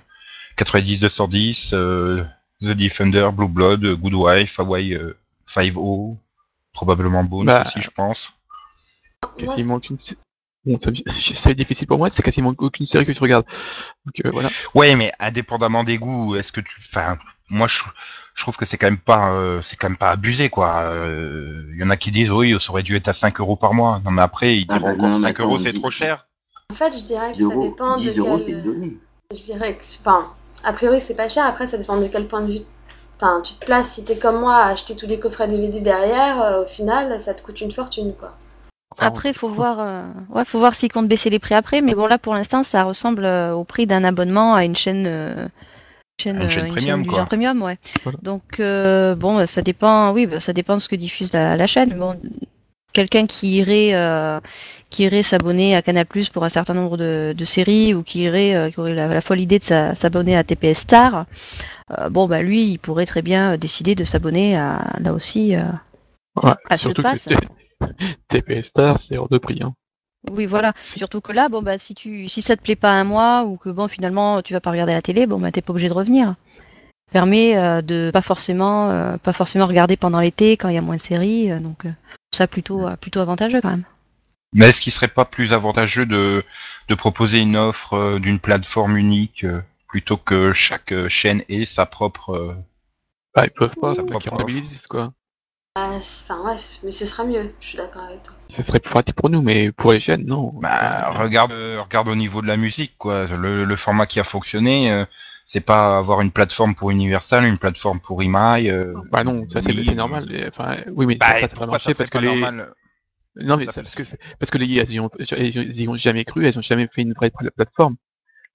[SPEAKER 1] 90-210, euh, The Defender, Blue Blood, euh, Good Wife, Hawaii euh, 5-0, probablement Bones
[SPEAKER 6] Bah,
[SPEAKER 1] aussi, je pense.
[SPEAKER 6] Quasiment aucune. sé- Bon, ça, c'est difficile pour moi, c'est quasiment aucune série que tu regardes. Donc euh, voilà.
[SPEAKER 1] Ouais, mais indépendamment des goûts, est-ce que tu, enfin, moi je, je trouve que c'est quand même pas, euh, c'est quand même pas abusé quoi. Il y en a qui disent oui, ça aurait dû être à 5 euros par mois. Non mais après ils
[SPEAKER 2] Ah
[SPEAKER 1] diront
[SPEAKER 2] bah
[SPEAKER 1] encore
[SPEAKER 2] non, mais
[SPEAKER 1] 5 euros c'est trop cher.
[SPEAKER 5] En fait, je dirais que
[SPEAKER 2] 10
[SPEAKER 5] ça dépend
[SPEAKER 2] 10
[SPEAKER 5] de
[SPEAKER 2] euros,
[SPEAKER 5] quel... Je dirais que, enfin, a priori, c'est pas cher. Après, ça dépend de quel point de vue. Enfin, tu te places. Si t'es comme moi à acheter tous les coffrets DVD derrière, euh, au final, ça te coûte une fortune, quoi.
[SPEAKER 4] Après, faut voir, euh, ouais, faut voir s'ils comptent baisser les prix après. Mais bon, là, pour l'instant, ça ressemble euh, au prix d'un abonnement à une chaîne, euh, chaîne,
[SPEAKER 1] Une chaîne premium,
[SPEAKER 4] du
[SPEAKER 1] quoi.
[SPEAKER 4] genre premium, ouais.
[SPEAKER 6] Voilà.
[SPEAKER 4] Donc, euh, bon, bah, ça dépend. Oui, bah, ça dépend de ce que diffuse la, la chaîne. Bon, quelqu'un qui irait, euh, qui irait s'abonner à Canal+ pour un certain nombre de, de séries ou qui irait, euh, qui aurait la, la folle idée de s'a- s'abonner à TPS Star. euh, bon, bah lui, il pourrait très bien décider de s'abonner à là aussi.
[SPEAKER 6] Ouais,
[SPEAKER 4] Ah, ce
[SPEAKER 6] T- TPS Star, c'est hors de prix. Hein.
[SPEAKER 4] Oui, voilà. Surtout que là, bon bah si tu si ça te plaît pas un mois ou que bon finalement tu vas pas regarder la télé, bon bah t'es pas obligé de revenir. Permet euh, de pas forcément euh, pas forcément regarder pendant l'été quand il y a moins de séries euh, donc ça plutôt plutôt avantageux quand même.
[SPEAKER 1] Mais est-ce qu'il serait pas plus avantageux de de proposer une offre d'une plateforme unique plutôt que chaque chaîne ait sa propre
[SPEAKER 6] bah, ils peuvent pas, ça quoi.
[SPEAKER 5] Ah, enfin ouais, mais ce sera mieux, je suis d'accord avec toi.
[SPEAKER 6] Ce serait plus pratique pour nous, mais pour les chaînes, non.
[SPEAKER 1] Bah, regarde, regarde au niveau de la musique, quoi. Le, le format qui a fonctionné, c'est pas avoir une plateforme pour Universal, une plateforme pour Imai. Euh,
[SPEAKER 6] bah non, ça c'est normal. Enfin, oui, mais
[SPEAKER 1] bah,
[SPEAKER 6] ça,
[SPEAKER 1] ça marché parce que les. Normal
[SPEAKER 6] non, mais ça, parce que parce que les elles y, ont, jamais cru, elles ont jamais fait une vraie plateforme.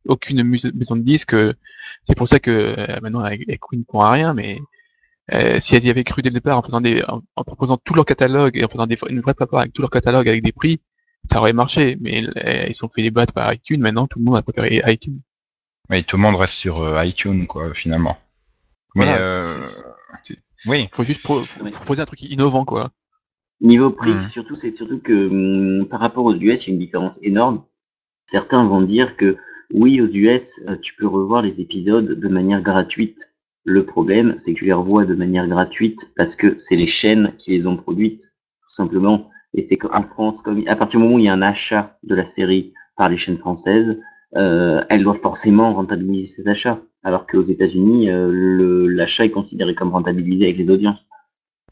[SPEAKER 6] Aucune maison de disques. Euh, c'est pour ça que euh, maintenant elles, ne à rien, mais euh, si elles y avaient cru dès le départ en faisant des, en, proposant tout leur catalogue et en faisant des, une vraie plateforme avec tout leur catalogue avec des prix, ça aurait marché. Mais ils sont fait les battre par iTunes. Maintenant, tout le monde a préféré iTunes.
[SPEAKER 1] Oui, tout le monde reste sur euh, iTunes, quoi, finalement. Mais euh... oui.
[SPEAKER 6] Faut juste proposer un truc innovant, quoi.
[SPEAKER 2] Niveau prix, hmm. surtout, c'est surtout que hum, par rapport aux US, il y a une différence énorme. Certains vont dire que oui, aux US, euh, tu peux revoir les épisodes de manière gratuite. Le problème, c'est que tu les revois de manière gratuite parce que c'est les chaînes qui les ont produites, tout simplement. Et c'est qu'en France, comme à partir du moment où il y a un achat de la série par les chaînes françaises, euh, elles doivent forcément rentabiliser ces achats. Alors qu'aux États-Unis, euh, l'achat est considéré comme rentabilisé avec les audiences.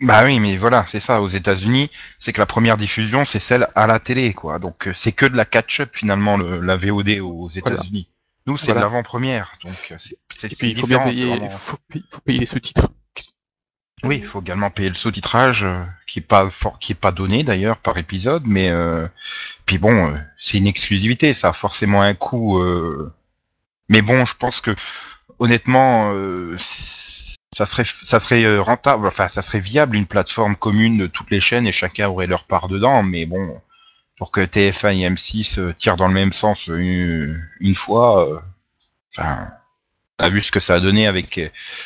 [SPEAKER 1] Bah oui, mais voilà, c'est ça. Aux États-Unis, c'est que la première diffusion, c'est celle à la télé, quoi. Donc euh, c'est que de la catch-up finalement, le, la VOD aux États-Unis. Nous, c'est de l'avant-première, donc c'est.
[SPEAKER 6] Et il faut bien payer, faut, faut payer les sous-titres.
[SPEAKER 1] Oui, il faut également payer le sous-titrage, euh, qui est pas qui est pas donné d'ailleurs par épisode, mais euh, puis bon, euh, c'est une exclusivité, ça a forcément un coût. Mais bon, je pense que honnêtement, ça serait, ça serait rentable, enfin, ça serait viable une plateforme commune de toutes les chaînes et chacun aurait leur part dedans, mais bon, pour que TF1 et M6 tirent dans le même sens une, une fois, a vu ce que ça a donné avec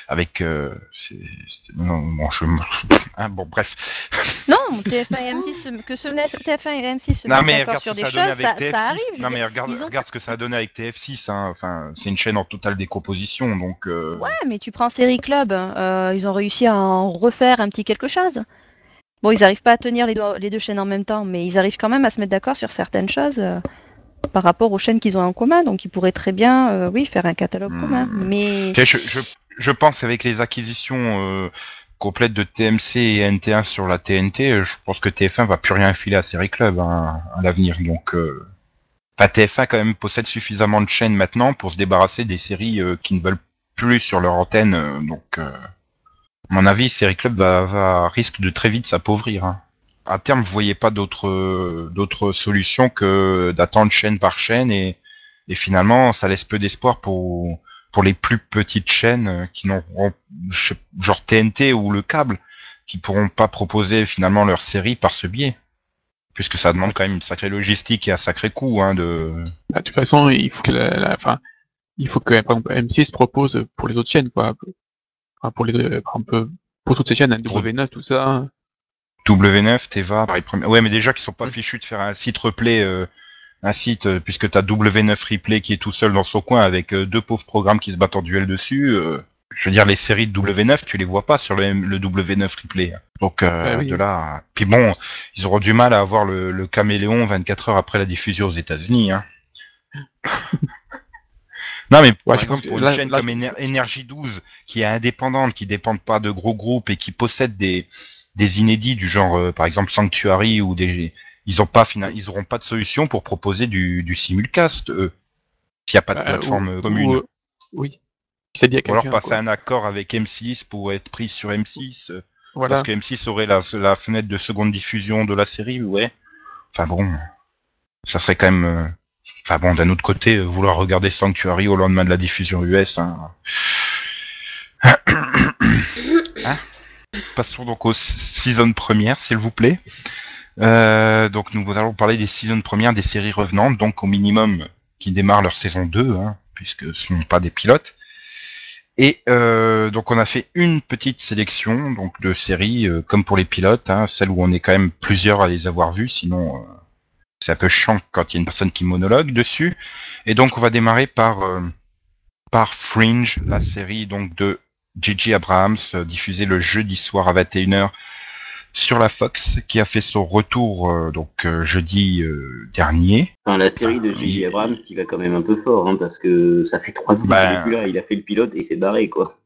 [SPEAKER 1] avec euh, non, bon, je... hein, bon bref.
[SPEAKER 4] Non TF1 et M6 que ce TF1 et M6 se mettent d'accord sur des choses ça, ça, arrive
[SPEAKER 1] non mais regarde, regarde ce que ça a donné avec TF6 hein. enfin c'est une chaîne en totale décomposition donc euh...
[SPEAKER 4] ouais mais tu prends Série Club euh, ils ont réussi à en refaire un petit quelque chose. Bon ils n'arrivent pas à tenir les, les, deux chaînes en même temps mais ils arrivent quand même à se mettre d'accord sur certaines choses euh par rapport aux chaînes qu'ils ont en commun. Donc ils pourraient très bien, euh, oui, faire un catalogue commun. Hmm. Mais
[SPEAKER 1] je, je, je, pense avec les acquisitions euh, complètes de TMC et NT1 sur la TNT, euh, je pense que TF1 va plus rien filer à Série Club hein, à l'avenir. Donc euh... enfin, TF1 quand même possède suffisamment de chaînes maintenant pour se débarrasser des séries qui ne veulent plus sur leur antenne. donc à mon avis, Série Club va, va risque de très vite s'appauvrir. Hein à terme, vous voyez pas d'autres d'autres solutions que d'attendre chaîne par chaîne et, et finalement, ça laisse peu d'espoir pour pour les plus petites chaînes qui n'auront genre TNT ou le câble qui pourront pas proposer finalement leur série par ce biais. Puisque ça demande quand même une sacrée logistique et un sacré coût hein, de
[SPEAKER 6] bah, de toute façon il faut que la, la fin, il faut que par exemple, M6 propose pour les autres chaînes quoi. Enfin, pour les toutes ces chaînes W9 tout ça
[SPEAKER 1] W9, Teva, Paris Premier. Ouais, mais déjà qu'ils sont pas fichus de faire un site replay, euh, un site, euh, puisque t'as W9 Replay qui est tout seul dans son coin avec euh, deux pauvres programmes qui se battent en duel dessus. je veux dire, les séries de W9, tu les vois pas sur le, le W9 Replay. Donc bah de là. Puis bon, ils auront du mal à avoir le, le caméléon 24 heures après la diffusion aux États-Unis. Hein. Non, mais par exemple, pour une chaîne comme Énergie 12, qui est indépendante, qui dépend pas de gros groupes et qui possède des, des inédits du genre, euh, par exemple, Sanctuary ou des, ils ont pas ils auront pas de solution pour proposer du, du simulcast, eux. S'il n'y a pas de bah, plateforme commune.
[SPEAKER 6] Euh, oui. Dit
[SPEAKER 1] ou alors passer un accord avec M6 pour être pris sur M6. Euh, voilà. Parce que M6 aurait la, la, fenêtre de seconde diffusion de la série, ouais. Enfin bon, ça serait quand même. Enfin bon, d'un autre côté, vouloir regarder Sanctuary au lendemain de la diffusion US, hein. hein? Passons donc aux seasons premières, s'il vous plaît. Euh, donc nous allons parler des seasons premières des séries revenantes, donc au minimum qui démarrent leur saison 2, hein, puisque ce ne sont pas des pilotes. Et euh, donc on a fait une petite sélection de séries euh, comme pour les pilotes, hein, celles où on est quand même plusieurs à les avoir vues, sinon c'est un peu chiant quand il y a une personne qui monologue dessus. Et donc on va démarrer par par Fringe, la série donc de J.J. Abrams diffusait le jeudi soir à 21h sur la Fox, qui a fait son retour donc jeudi dernier.
[SPEAKER 2] Enfin, la série de J.J. Abrams qui va quand même un peu fort, hein, parce que ça fait trois ans ben... là, il a fait le pilote et il s'est barré, quoi.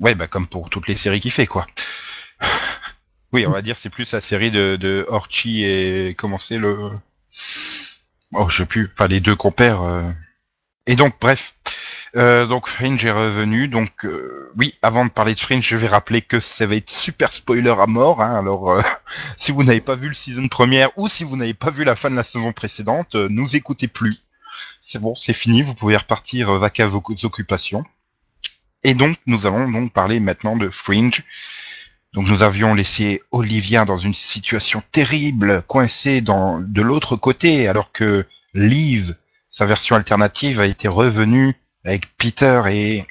[SPEAKER 1] Ouais, bah comme pour toutes les séries qu'il fait, quoi. oui, on va dire c'est plus la série de, de Orchi et comment c'est le Oh, je sais plus. Enfin, les deux compères. Euh. Et donc, bref. Euh, donc Fringe est revenu. Donc euh, oui, avant de parler de Fringe, je vais rappeler que ça va être super spoiler à mort. Hein. Alors si vous n'avez pas vu le season première ou si vous n'avez pas vu la fin de la saison précédente, nous écoutez plus. C'est bon, c'est fini. Vous pouvez repartir à vos occupations. Et donc nous allons donc parler maintenant de Fringe. Donc nous avions laissé Olivia dans une situation terrible, coincée dans, de l'autre côté, alors que Liv, sa version alternative, a été revenue avec Peter et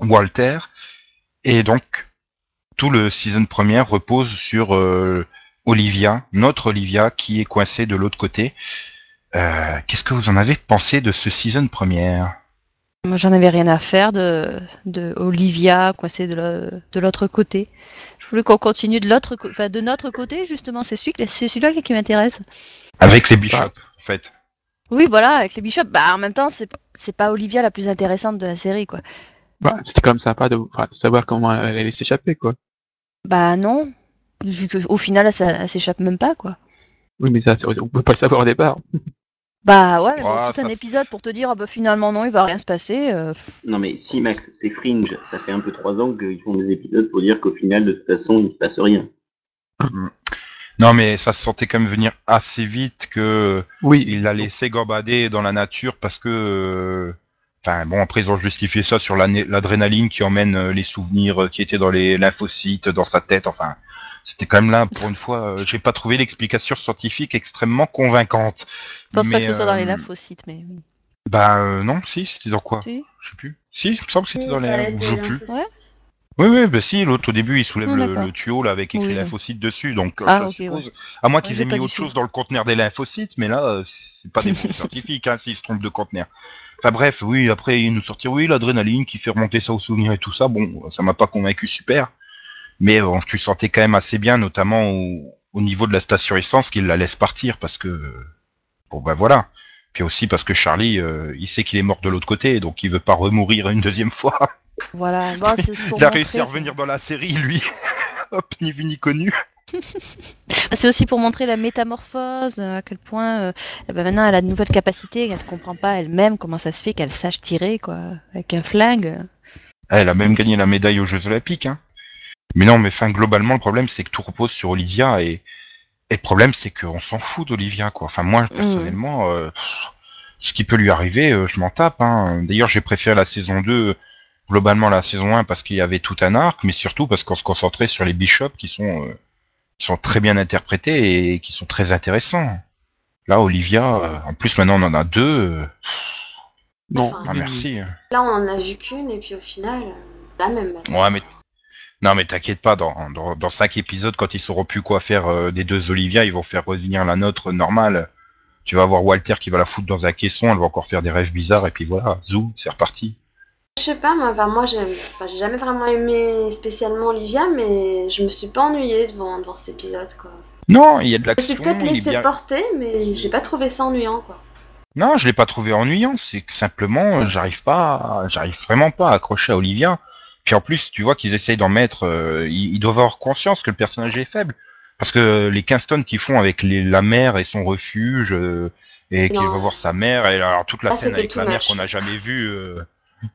[SPEAKER 1] Walter. Et donc, tout le season première repose sur euh, Olivia, notre Olivia, qui est coincée de l'autre côté. Euh, Qu'est-ce que vous en avez pensé de ce season première?
[SPEAKER 4] Moi, j'en avais rien à faire de, de Olivia coincée de l'autre côté. Je voulais qu'on continue de l'autre, enfin de notre côté justement. C'est celui, celui-là qui m'intéresse.
[SPEAKER 1] Avec les bishops, en fait.
[SPEAKER 4] Oui, voilà, avec les bishops. Bah, en même temps, c'est c'est pas Olivia la plus intéressante de la série, quoi.
[SPEAKER 6] Bah, c'était quand même sympa de, savoir comment elle allait s'échapper, quoi.
[SPEAKER 4] Bah non, vu qu'au final, elle, elle s'échappe même pas, quoi.
[SPEAKER 6] Oui, mais ça, on peut pas le savoir au départ.
[SPEAKER 4] Bah ouais, mais tout un épisode pour te dire ah bah finalement non, il va rien se passer. Euh.
[SPEAKER 2] Non mais si Max, c'est Fringe, ça fait un peu trois ans qu'ils font des épisodes pour dire qu'au final de toute façon il ne se passe rien.
[SPEAKER 1] Non mais ça se sentait quand même venir assez vite que oui. il l'a laissé gambader dans la nature parce que euh, Enfin bon, après ils ont justifié ça sur l'adrénaline qui emmène euh, les souvenirs qui étaient dans les lymphocytes, dans sa tête. Enfin, c'était quand même là, pour une fois, euh, j'ai pas trouvé l'explication scientifique extrêmement convaincante.
[SPEAKER 4] Je pense pas que ce soit dans les euh, lymphocytes, mais.
[SPEAKER 1] Bah euh, non, si, c'était dans quoi?
[SPEAKER 4] Si.
[SPEAKER 1] Je sais plus. Si, il me semble que c'était dans les lymphocytes. Ouais. Oui, oui, bah si, l'autre au début il soulève oh, le, tuyau là avec écrit lymphocytes dessus, donc
[SPEAKER 4] ah, okay, suppose,
[SPEAKER 1] à moins qu'ils aient mis autre chose dans le conteneur des lymphocytes, mais là c'est pas des scientifiques hein, s'ils se trompent de conteneur. Enfin bref, oui, après ils nous sortir oui l'adrénaline qui fait remonter ça au souvenir et tout ça, bon, ça m'a pas convaincu super. Mais bon, tu sentais quand même assez bien, notamment au, niveau de la station essence, qu'il la laisse partir parce que bon ben voilà. Puis aussi parce que Charlie, euh, il sait qu'il est mort de l'autre côté, donc il veut pas remourir une deuxième fois.
[SPEAKER 4] Voilà, c'est ce
[SPEAKER 1] Il a réussi à revenir dans la série, lui. Hop, ni vu ni connu.
[SPEAKER 4] c'est aussi pour montrer la métamorphose, à quel point euh, eh ben maintenant elle a de nouvelles capacités, qu'elle comprend pas elle-même comment ça se fait qu'elle sache tirer quoi, avec un flingue.
[SPEAKER 1] Elle a même gagné la médaille aux Jeux Olympiques. Hein. Mais non, mais enfin, globalement, le problème, c'est que tout repose sur Olivia et, et le problème, c'est qu'on s'en fout d'Olivia, quoi. Enfin, moi, personnellement, euh, ce qui peut lui arriver, euh, je m'en tape. Hein. D'ailleurs, j'ai préféré la saison 2, globalement la saison 1, parce qu'il y avait tout un arc, mais surtout parce qu'on se concentrait sur les bishops qui sont, euh, qui sont très bien interprétés et qui sont très intéressants. Là, Olivia, en plus, maintenant, on en a deux.
[SPEAKER 5] non,
[SPEAKER 1] ah, merci.
[SPEAKER 5] Là, on en a vu qu'une, et puis au final, c'est la même.
[SPEAKER 1] Ouais, mais non, mais t'inquiète pas, dans, dans, dans, cinq épisodes, quand ils sauront plus quoi faire euh, des deux Olivia, ils vont faire revenir la nôtre normale. Tu vas voir Walter qui va la foutre dans un caisson, elle va encore faire des rêves bizarres, et puis voilà, zou, c'est reparti.
[SPEAKER 5] Je sais pas, moi, enfin, moi j'ai jamais vraiment aimé spécialement Olivia, mais je me suis pas ennuyée devant, devant cet épisode, quoi.
[SPEAKER 1] Non, il y a de l'action.
[SPEAKER 5] Je suis peut-être laissé porter, mais j'ai pas trouvé ça ennuyant, quoi.
[SPEAKER 1] Non, je l'ai pas trouvé ennuyant, c'est que simplement, j'arrive pas, j'arrive vraiment pas à accrocher à Olivia. Puis en plus, tu vois qu'ils essayent d'en mettre, euh, ils, doivent avoir conscience que le personnage est faible. Parce que les 15 tonnes qu'ils font avec les, la mère et son refuge, euh, et qu'il va voir sa mère, et alors toute la ah, scène avec la mère qu'on n'a jamais vue. Euh...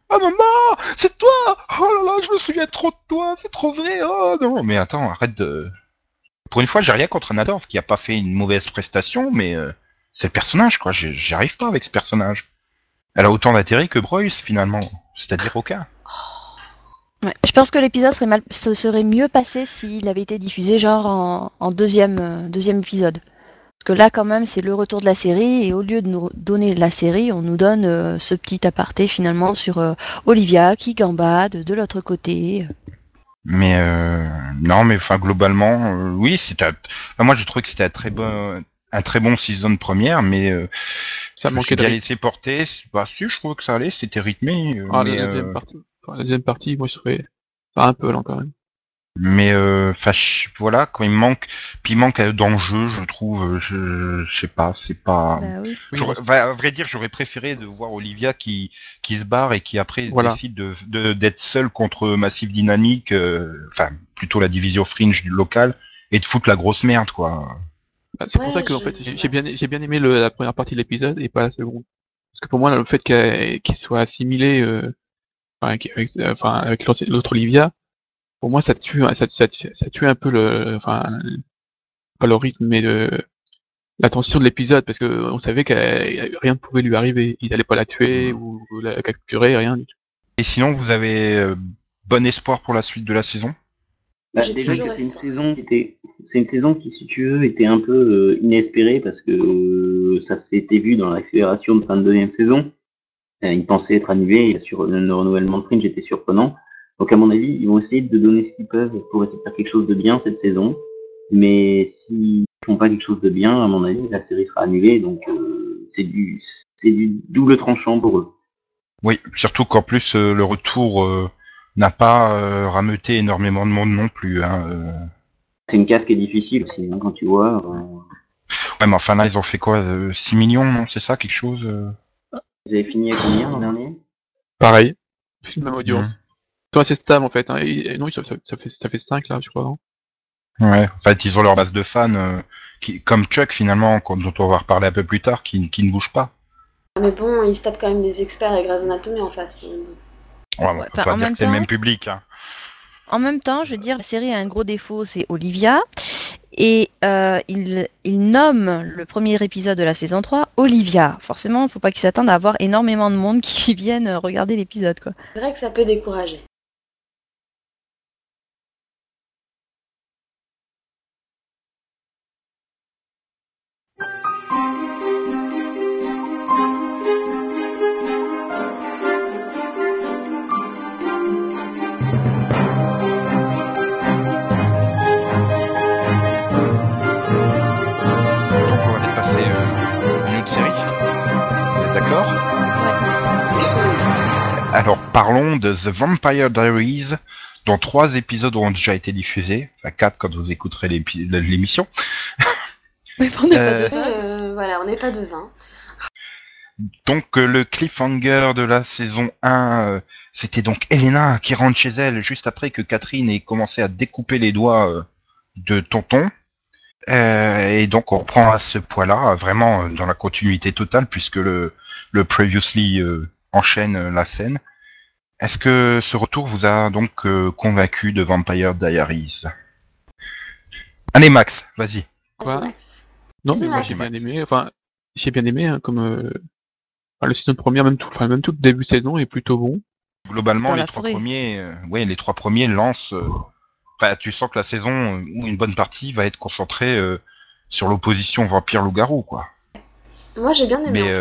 [SPEAKER 1] Ah maman, c'est toi Oh là là, je me souviens trop de toi, c'est trop vrai. Oh non, mais attends, arrête de. Pour une fois, j'ai rien contre Nadorf qui a pas fait une mauvaise prestation, mais euh, c'est le personnage quoi. J'y arrive pas avec ce personnage. Elle a autant d'intérêt que Bruce finalement, c'est-à-dire aucun. Oh.
[SPEAKER 4] Je pense que l'épisode serait, mal... serait mieux passé s'il avait été diffusé genre en, deuxième, euh, deuxième épisode. Parce que là, quand même, c'est le retour de la série, et au lieu de nous donner la série, on nous donne euh, ce petit aparté finalement sur euh, Olivia qui gambade de l'autre côté.
[SPEAKER 1] Mais non, mais enfin globalement, oui, c'était. moi, je trouvé que c'était un très bon, un très bon season première, mais
[SPEAKER 6] ça manquait de
[SPEAKER 1] laisser porter. Bah si, je trouve que ça allait, c'était rythmé.
[SPEAKER 6] Ah, la deuxième partie. La deuxième partie, moi, je trouvais Pas un peu là quand même.
[SPEAKER 1] Mais euh, voilà, quand il manque, puis il manque d'enjeu, je trouve. Je, je sais pas, c'est pas.
[SPEAKER 4] Bah oui.
[SPEAKER 1] à vrai dire, j'aurais préféré de voir Olivia qui qui se barre et qui après décide de d'être seule contre Massive Dynamique, enfin plutôt la division Fringe du local et de foutre la grosse merde quoi.
[SPEAKER 6] Bah, c'est pour ça que en fait j'ai bien j'ai bien aimé le, la première partie de l'épisode et pas la seconde. Parce que pour moi le fait qu'il soit assimilé euh, enfin, avec, enfin, avec l'autre Olivia, pour moi ça tue ça, ça, ça, tue un peu le enfin pas le rythme mais le la tension de l'épisode parce que on savait que rien ne pouvait lui arriver. Ils allaient pas la tuer mmh. ou la capturer, rien du tout.
[SPEAKER 1] Et sinon vous avez euh, bon espoir pour la suite de la saison?
[SPEAKER 2] Bah, déjà que c'est une saison qui était, c'est une saison qui, si tu veux, était un peu euh, inespérée parce que euh, ça s'était vu dans l'accélération de fin de deuxième saison. Euh, ils pensaient être annulés, sur le renouvellement de Fringe était surprenant. Donc à mon avis, ils vont essayer de donner ce qu'ils peuvent pour essayer de faire quelque chose de bien cette saison. Mais s'ils font pas quelque chose de bien, à mon avis, la série sera annulée. Donc c'est du, c'est du double tranchant pour eux.
[SPEAKER 1] Oui, surtout qu'en plus le retour n'a pas euh, rameuté énormément de monde non plus. Hein, euh.
[SPEAKER 2] C'est une casse qui est difficile aussi, hein, quand tu vois. Euh.
[SPEAKER 1] Ouais, mais enfin là, ils ont fait quoi 6 millions, non C'est ça, quelque chose
[SPEAKER 2] Vous avez fini à combien l'an dernier?
[SPEAKER 6] Pareil, même audience. Mmh. Toi, c'est stable en fait. Hein. non, ça, ça, fait, ça fait 5 là, je crois. Non?
[SPEAKER 1] Ouais, en fait, ils ont leur base de fans, qui, comme Chuck finalement, dont on va reparler un peu plus tard, qui, qui ne bouge pas.
[SPEAKER 5] Mais bon, ils se tapent quand même des experts et Grey's Anatomy en face.
[SPEAKER 1] Ouais, bon, ouais, en même c'est le même public. Hein.
[SPEAKER 4] En même temps, je veux dire, la série a un gros défaut, c'est Olivia. Et euh, il, il, nomme le premier épisode de la saison 3 Olivia. Forcément, il ne faut pas qu'ils s'attendent à avoir énormément de monde qui viennent regarder l'épisode.
[SPEAKER 5] C'est vrai que ça peut décourager.
[SPEAKER 1] Alors parlons de The Vampire Diaries, dont trois épisodes ont déjà été diffusés, enfin quatre quand vous écouterez l'émission.
[SPEAKER 5] Mais on n'est pas de euh, voilà, on n'est pas de 20.
[SPEAKER 1] Donc euh, le cliffhanger de la saison 1, euh, c'était donc Elena qui rentre chez elle juste après que Catherine ait commencé à découper les doigts de Tonton. et donc on reprend à ce point-là, vraiment dans la continuité totale, puisque le, le previously enchaîne la scène. Est-ce que ce retour vous a donc euh, convaincu de Vampire Diaries? Allez Max, vas-y.
[SPEAKER 6] Quoi? Non mais moi j'ai bien aimé, enfin j'ai bien aimé hein, comme euh, le saison première, même tout, enfin, même tout le début de saison est plutôt bon.
[SPEAKER 1] Globalement les trois premiers, euh, ouais les trois premiers lancent. Enfin, tu sens que la saison ou une bonne partie va être concentrée sur l'opposition vampire-loup-garou quoi.
[SPEAKER 5] Moi j'ai bien aimé.
[SPEAKER 1] Mais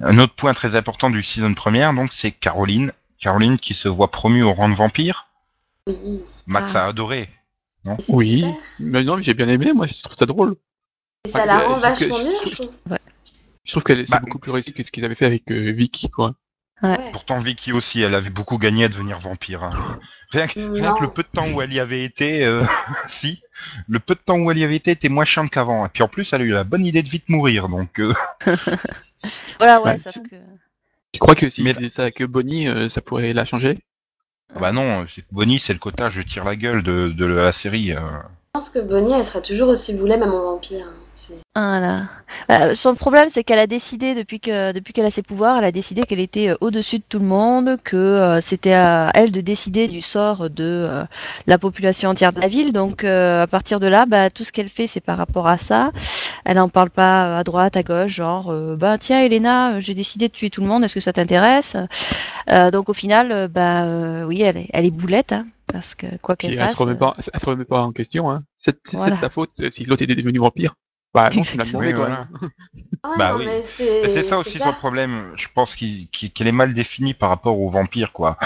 [SPEAKER 1] un autre point très important du season première, donc, c'est Caroline. Caroline qui se voit promue au rang de vampire.
[SPEAKER 5] Oui.
[SPEAKER 1] Max ah. a adoré. Non
[SPEAKER 6] oui, mais non, j'ai bien aimé, moi je trouve ça drôle.
[SPEAKER 5] Et ça la rend vachement mieux, je trouve.
[SPEAKER 6] Je trouve qu'elle est bah, beaucoup plus réussie que ce qu'ils avaient fait avec euh, Vicky, quoi.
[SPEAKER 1] Pourtant, Vicky aussi, elle avait beaucoup gagné à devenir vampire. Hein. Rien, que, le peu de temps où elle y avait été, euh, si, le peu de temps où elle y avait été était moins chiante qu'avant. Et puis en plus, elle a eu la bonne idée de vite mourir, donc. Euh.
[SPEAKER 4] voilà, ouais, sauf que.
[SPEAKER 6] Tu crois que si Mais... ça que Bonnie, euh, ça pourrait la changer?
[SPEAKER 1] Bah non, Bonnie, c'est le quota je tire la gueule de, de la série.
[SPEAKER 5] Je pense que Bonnie, elle sera toujours aussi boulet, même en vampire.
[SPEAKER 4] Voilà. Euh, son problème, c'est qu'elle a décidé, depuis que depuis qu'elle a ses pouvoirs, elle a décidé qu'elle était euh, au-dessus de tout le monde, que euh, c'était à elle de décider du sort de la population entière de la ville. Donc, à partir de là, bah, tout ce qu'elle fait, c'est par rapport à ça. Elle n'en parle pas à droite, à gauche, genre, bah tiens, Elena, j'ai décidé de tuer tout le monde. Est-ce que ça t'intéresse? Donc, au final, bah oui, elle est, elle est boulette. Hein parce que quoi qu'elle fasse.
[SPEAKER 6] Elle ne se, remet pas en question. Hein. C'est sa faute euh, si l'autre était devenu vampire. Bah non, tu l'as demandé quoi.
[SPEAKER 5] Ah, bah oui.
[SPEAKER 1] C'est ça aussi son problème. Je pense qu'elle est mal définie par rapport aux vampires quoi.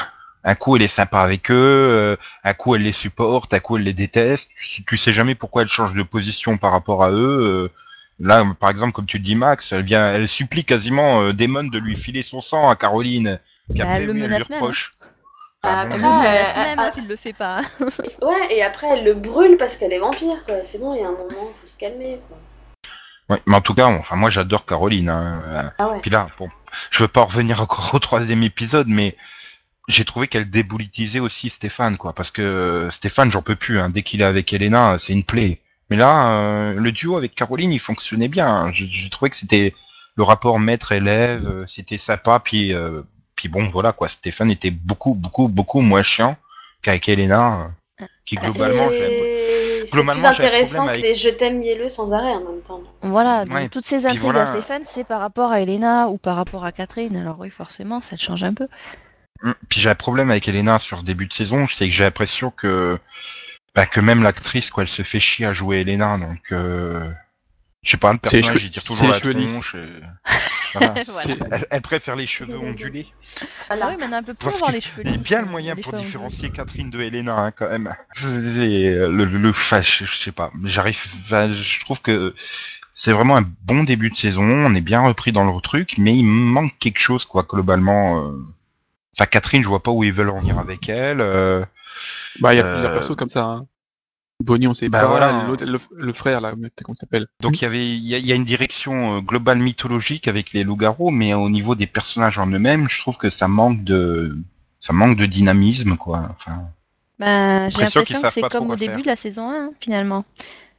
[SPEAKER 1] Un coup elle est sympa avec eux, euh, un coup elle les supporte, un coup elle les déteste. Tu, sais jamais pourquoi elle change de position par rapport à eux. Euh. Là, par exemple, comme tu le dis, Max, elle vient, elle supplie quasiment Damon de lui filer son sang à Caroline,
[SPEAKER 4] qui bah, elle le menace même. Hein.
[SPEAKER 1] Ah,
[SPEAKER 5] Après,
[SPEAKER 1] bon,
[SPEAKER 4] Même
[SPEAKER 5] euh,
[SPEAKER 4] même
[SPEAKER 5] euh,
[SPEAKER 4] s'il le fait pas.
[SPEAKER 5] Ouais, et après elle le brûle parce qu'elle est vampire, quoi. C'est bon, il y a un moment, faut se calmer, quoi.
[SPEAKER 1] Ouais, mais en tout cas, enfin, moi j'adore Caroline. hein.
[SPEAKER 5] Ah ouais.
[SPEAKER 1] Puis là, bon, je veux pas revenir encore au troisième épisode, mais j'ai trouvé qu'elle dépolitisait aussi Stéphane, quoi. Parce que euh, Stéphane, j'en peux plus. Hein. Dès qu'il est avec Elena, c'est une plaie. Mais là, euh, le duo avec Caroline, il fonctionnait bien. hein. J'ai trouvé que c'était le rapport maître-élève, euh, c'était sympa. Puis, euh, puis bon, voilà, quoi. Stéphane était beaucoup, beaucoup, beaucoup moins chiant qu'avec Elena, qui
[SPEAKER 4] Bah,
[SPEAKER 1] globalement, j'aime.
[SPEAKER 5] C'est c'est
[SPEAKER 1] Globalement,
[SPEAKER 5] plus intéressant que
[SPEAKER 1] avec-
[SPEAKER 5] les je t'aime mielleux sans arrêt en même temps.
[SPEAKER 4] Voilà,
[SPEAKER 1] Ouais,
[SPEAKER 4] toutes ces intrigues
[SPEAKER 1] voilà.
[SPEAKER 4] à Stéphane, c'est par rapport à Elena ou par rapport à Catherine. Alors oui, forcément, ça te change un peu.
[SPEAKER 1] Mm. Puis j'ai un problème avec Elena sur ce début de saison, c'est que j'ai l'impression que bah, que même l'actrice, quoi, elle se fait chier à jouer Elena, donc euh, je sais pas, le
[SPEAKER 6] les
[SPEAKER 1] personnage il tire toujours
[SPEAKER 6] les
[SPEAKER 1] la tronche. et- voilà.
[SPEAKER 4] voilà.
[SPEAKER 1] elle, elle préfère les cheveux ondulés.
[SPEAKER 5] Voilà.
[SPEAKER 4] Ah oui, maintenant un peu plus avoir les cheveux
[SPEAKER 1] Il y a bien le
[SPEAKER 4] euh,
[SPEAKER 1] moyen
[SPEAKER 4] les
[SPEAKER 1] pour différencier Catherine de Elena, hein, quand même. Et, euh, le, le, le- enfin, je, je sais pas, mais j'arrive, enfin, je trouve que c'est vraiment un bon début de saison. On est bien repris dans le truc, mais il manque quelque chose, quoi, globalement. euh. Enfin, Catherine, je vois pas où ils veulent en venir avec elle. euh.
[SPEAKER 6] Bah, il y a
[SPEAKER 1] Euh,
[SPEAKER 6] plusieurs persos comme ça. Hein. Bonnie, on sait
[SPEAKER 1] Bah
[SPEAKER 6] pas.
[SPEAKER 1] voilà.
[SPEAKER 6] l'autre- Le, le frère, là, comment il s'appelle
[SPEAKER 1] Donc il y avait, il y, a- il y a une direction euh, globale mythologique avec les loups-garous, mais au niveau des personnages en eux-mêmes, je trouve que ça manque de, ça manque de dynamisme, quoi. Enfin,
[SPEAKER 4] Ben, j'ai
[SPEAKER 1] L'impression
[SPEAKER 4] que c'est comme au début
[SPEAKER 1] faire.
[SPEAKER 4] de la saison 1, hein, finalement.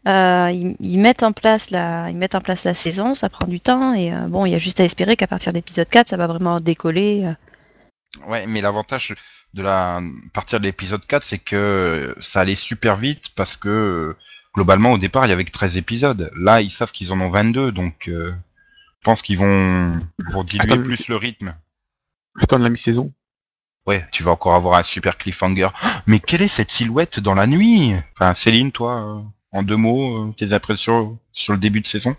[SPEAKER 4] Euh, ils, ils mettent en place la, ils mettent en place la saison, ça prend du temps et euh, bon, il y a juste à espérer qu'à partir d'épisode 4, ça va vraiment décoller. euh.
[SPEAKER 1] ouais, mais l'avantage de la, à partir de l'épisode 4, c'est que ça allait super vite parce que globalement au départ il y avait que 13 épisodes. Là, ils savent qu'ils en ont 22, donc euh, je pense qu'ils vont, vont diluer
[SPEAKER 6] Attends,
[SPEAKER 1] plus le rythme.
[SPEAKER 6] Attends de la mi-saison?
[SPEAKER 1] Ouais, tu vas encore avoir un super cliffhanger. Mais quelle est cette silhouette dans la nuit? Enfin, Céline, toi, euh, en deux mots, euh, tes impressions sur le début de saison?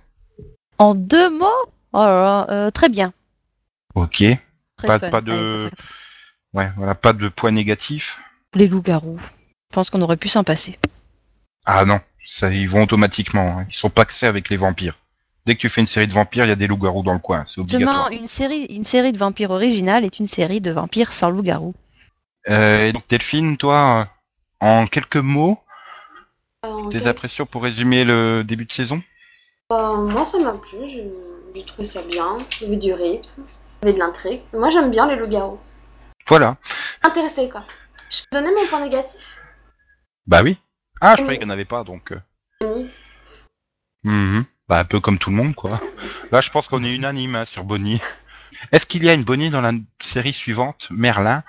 [SPEAKER 4] En deux mots, oh là là, euh, très bien,
[SPEAKER 1] Ok.
[SPEAKER 4] très
[SPEAKER 1] Pas-
[SPEAKER 4] fun.
[SPEAKER 1] pas de-
[SPEAKER 4] Allez.
[SPEAKER 1] Ouais, voilà, pas de points négatifs.
[SPEAKER 4] Les loups-garous. Je pense qu'on aurait pu s'en passer.
[SPEAKER 1] Ah non, ça, ils vont automatiquement. hein. Ils sont paxés avec les vampires. Dès que tu fais une série de vampires, il y a des loups-garous dans le coin. C'est
[SPEAKER 4] Justement,
[SPEAKER 1] obligatoire.
[SPEAKER 4] une série, une série de vampires originale est une série de vampires sans loups-garous.
[SPEAKER 1] Euh, et donc Delphine, toi, euh, en quelques mots,
[SPEAKER 5] En
[SPEAKER 1] tes
[SPEAKER 5] quel-
[SPEAKER 1] impressions pour résumer le début de saison?
[SPEAKER 5] Bah, moi, ça m'a plu. J'ai j'ai trouvé ça bien. Il y avait du rythme, il y avait de l'intrigue. Moi, j'aime bien les loups-garous.
[SPEAKER 1] Voilà.
[SPEAKER 5] Intéressé, quoi. Je peux donner mon point négatif
[SPEAKER 1] Bah oui. Ah, je croyais qu'il n'y en avait pas, donc... euh,
[SPEAKER 5] Bonnie.
[SPEAKER 1] Mhm. Bah, un peu comme tout le monde, quoi. Là, je pense qu'on est unanime hein, sur Bonnie. Est-ce qu'il y a une Bonnie dans la série suivante, Merlin,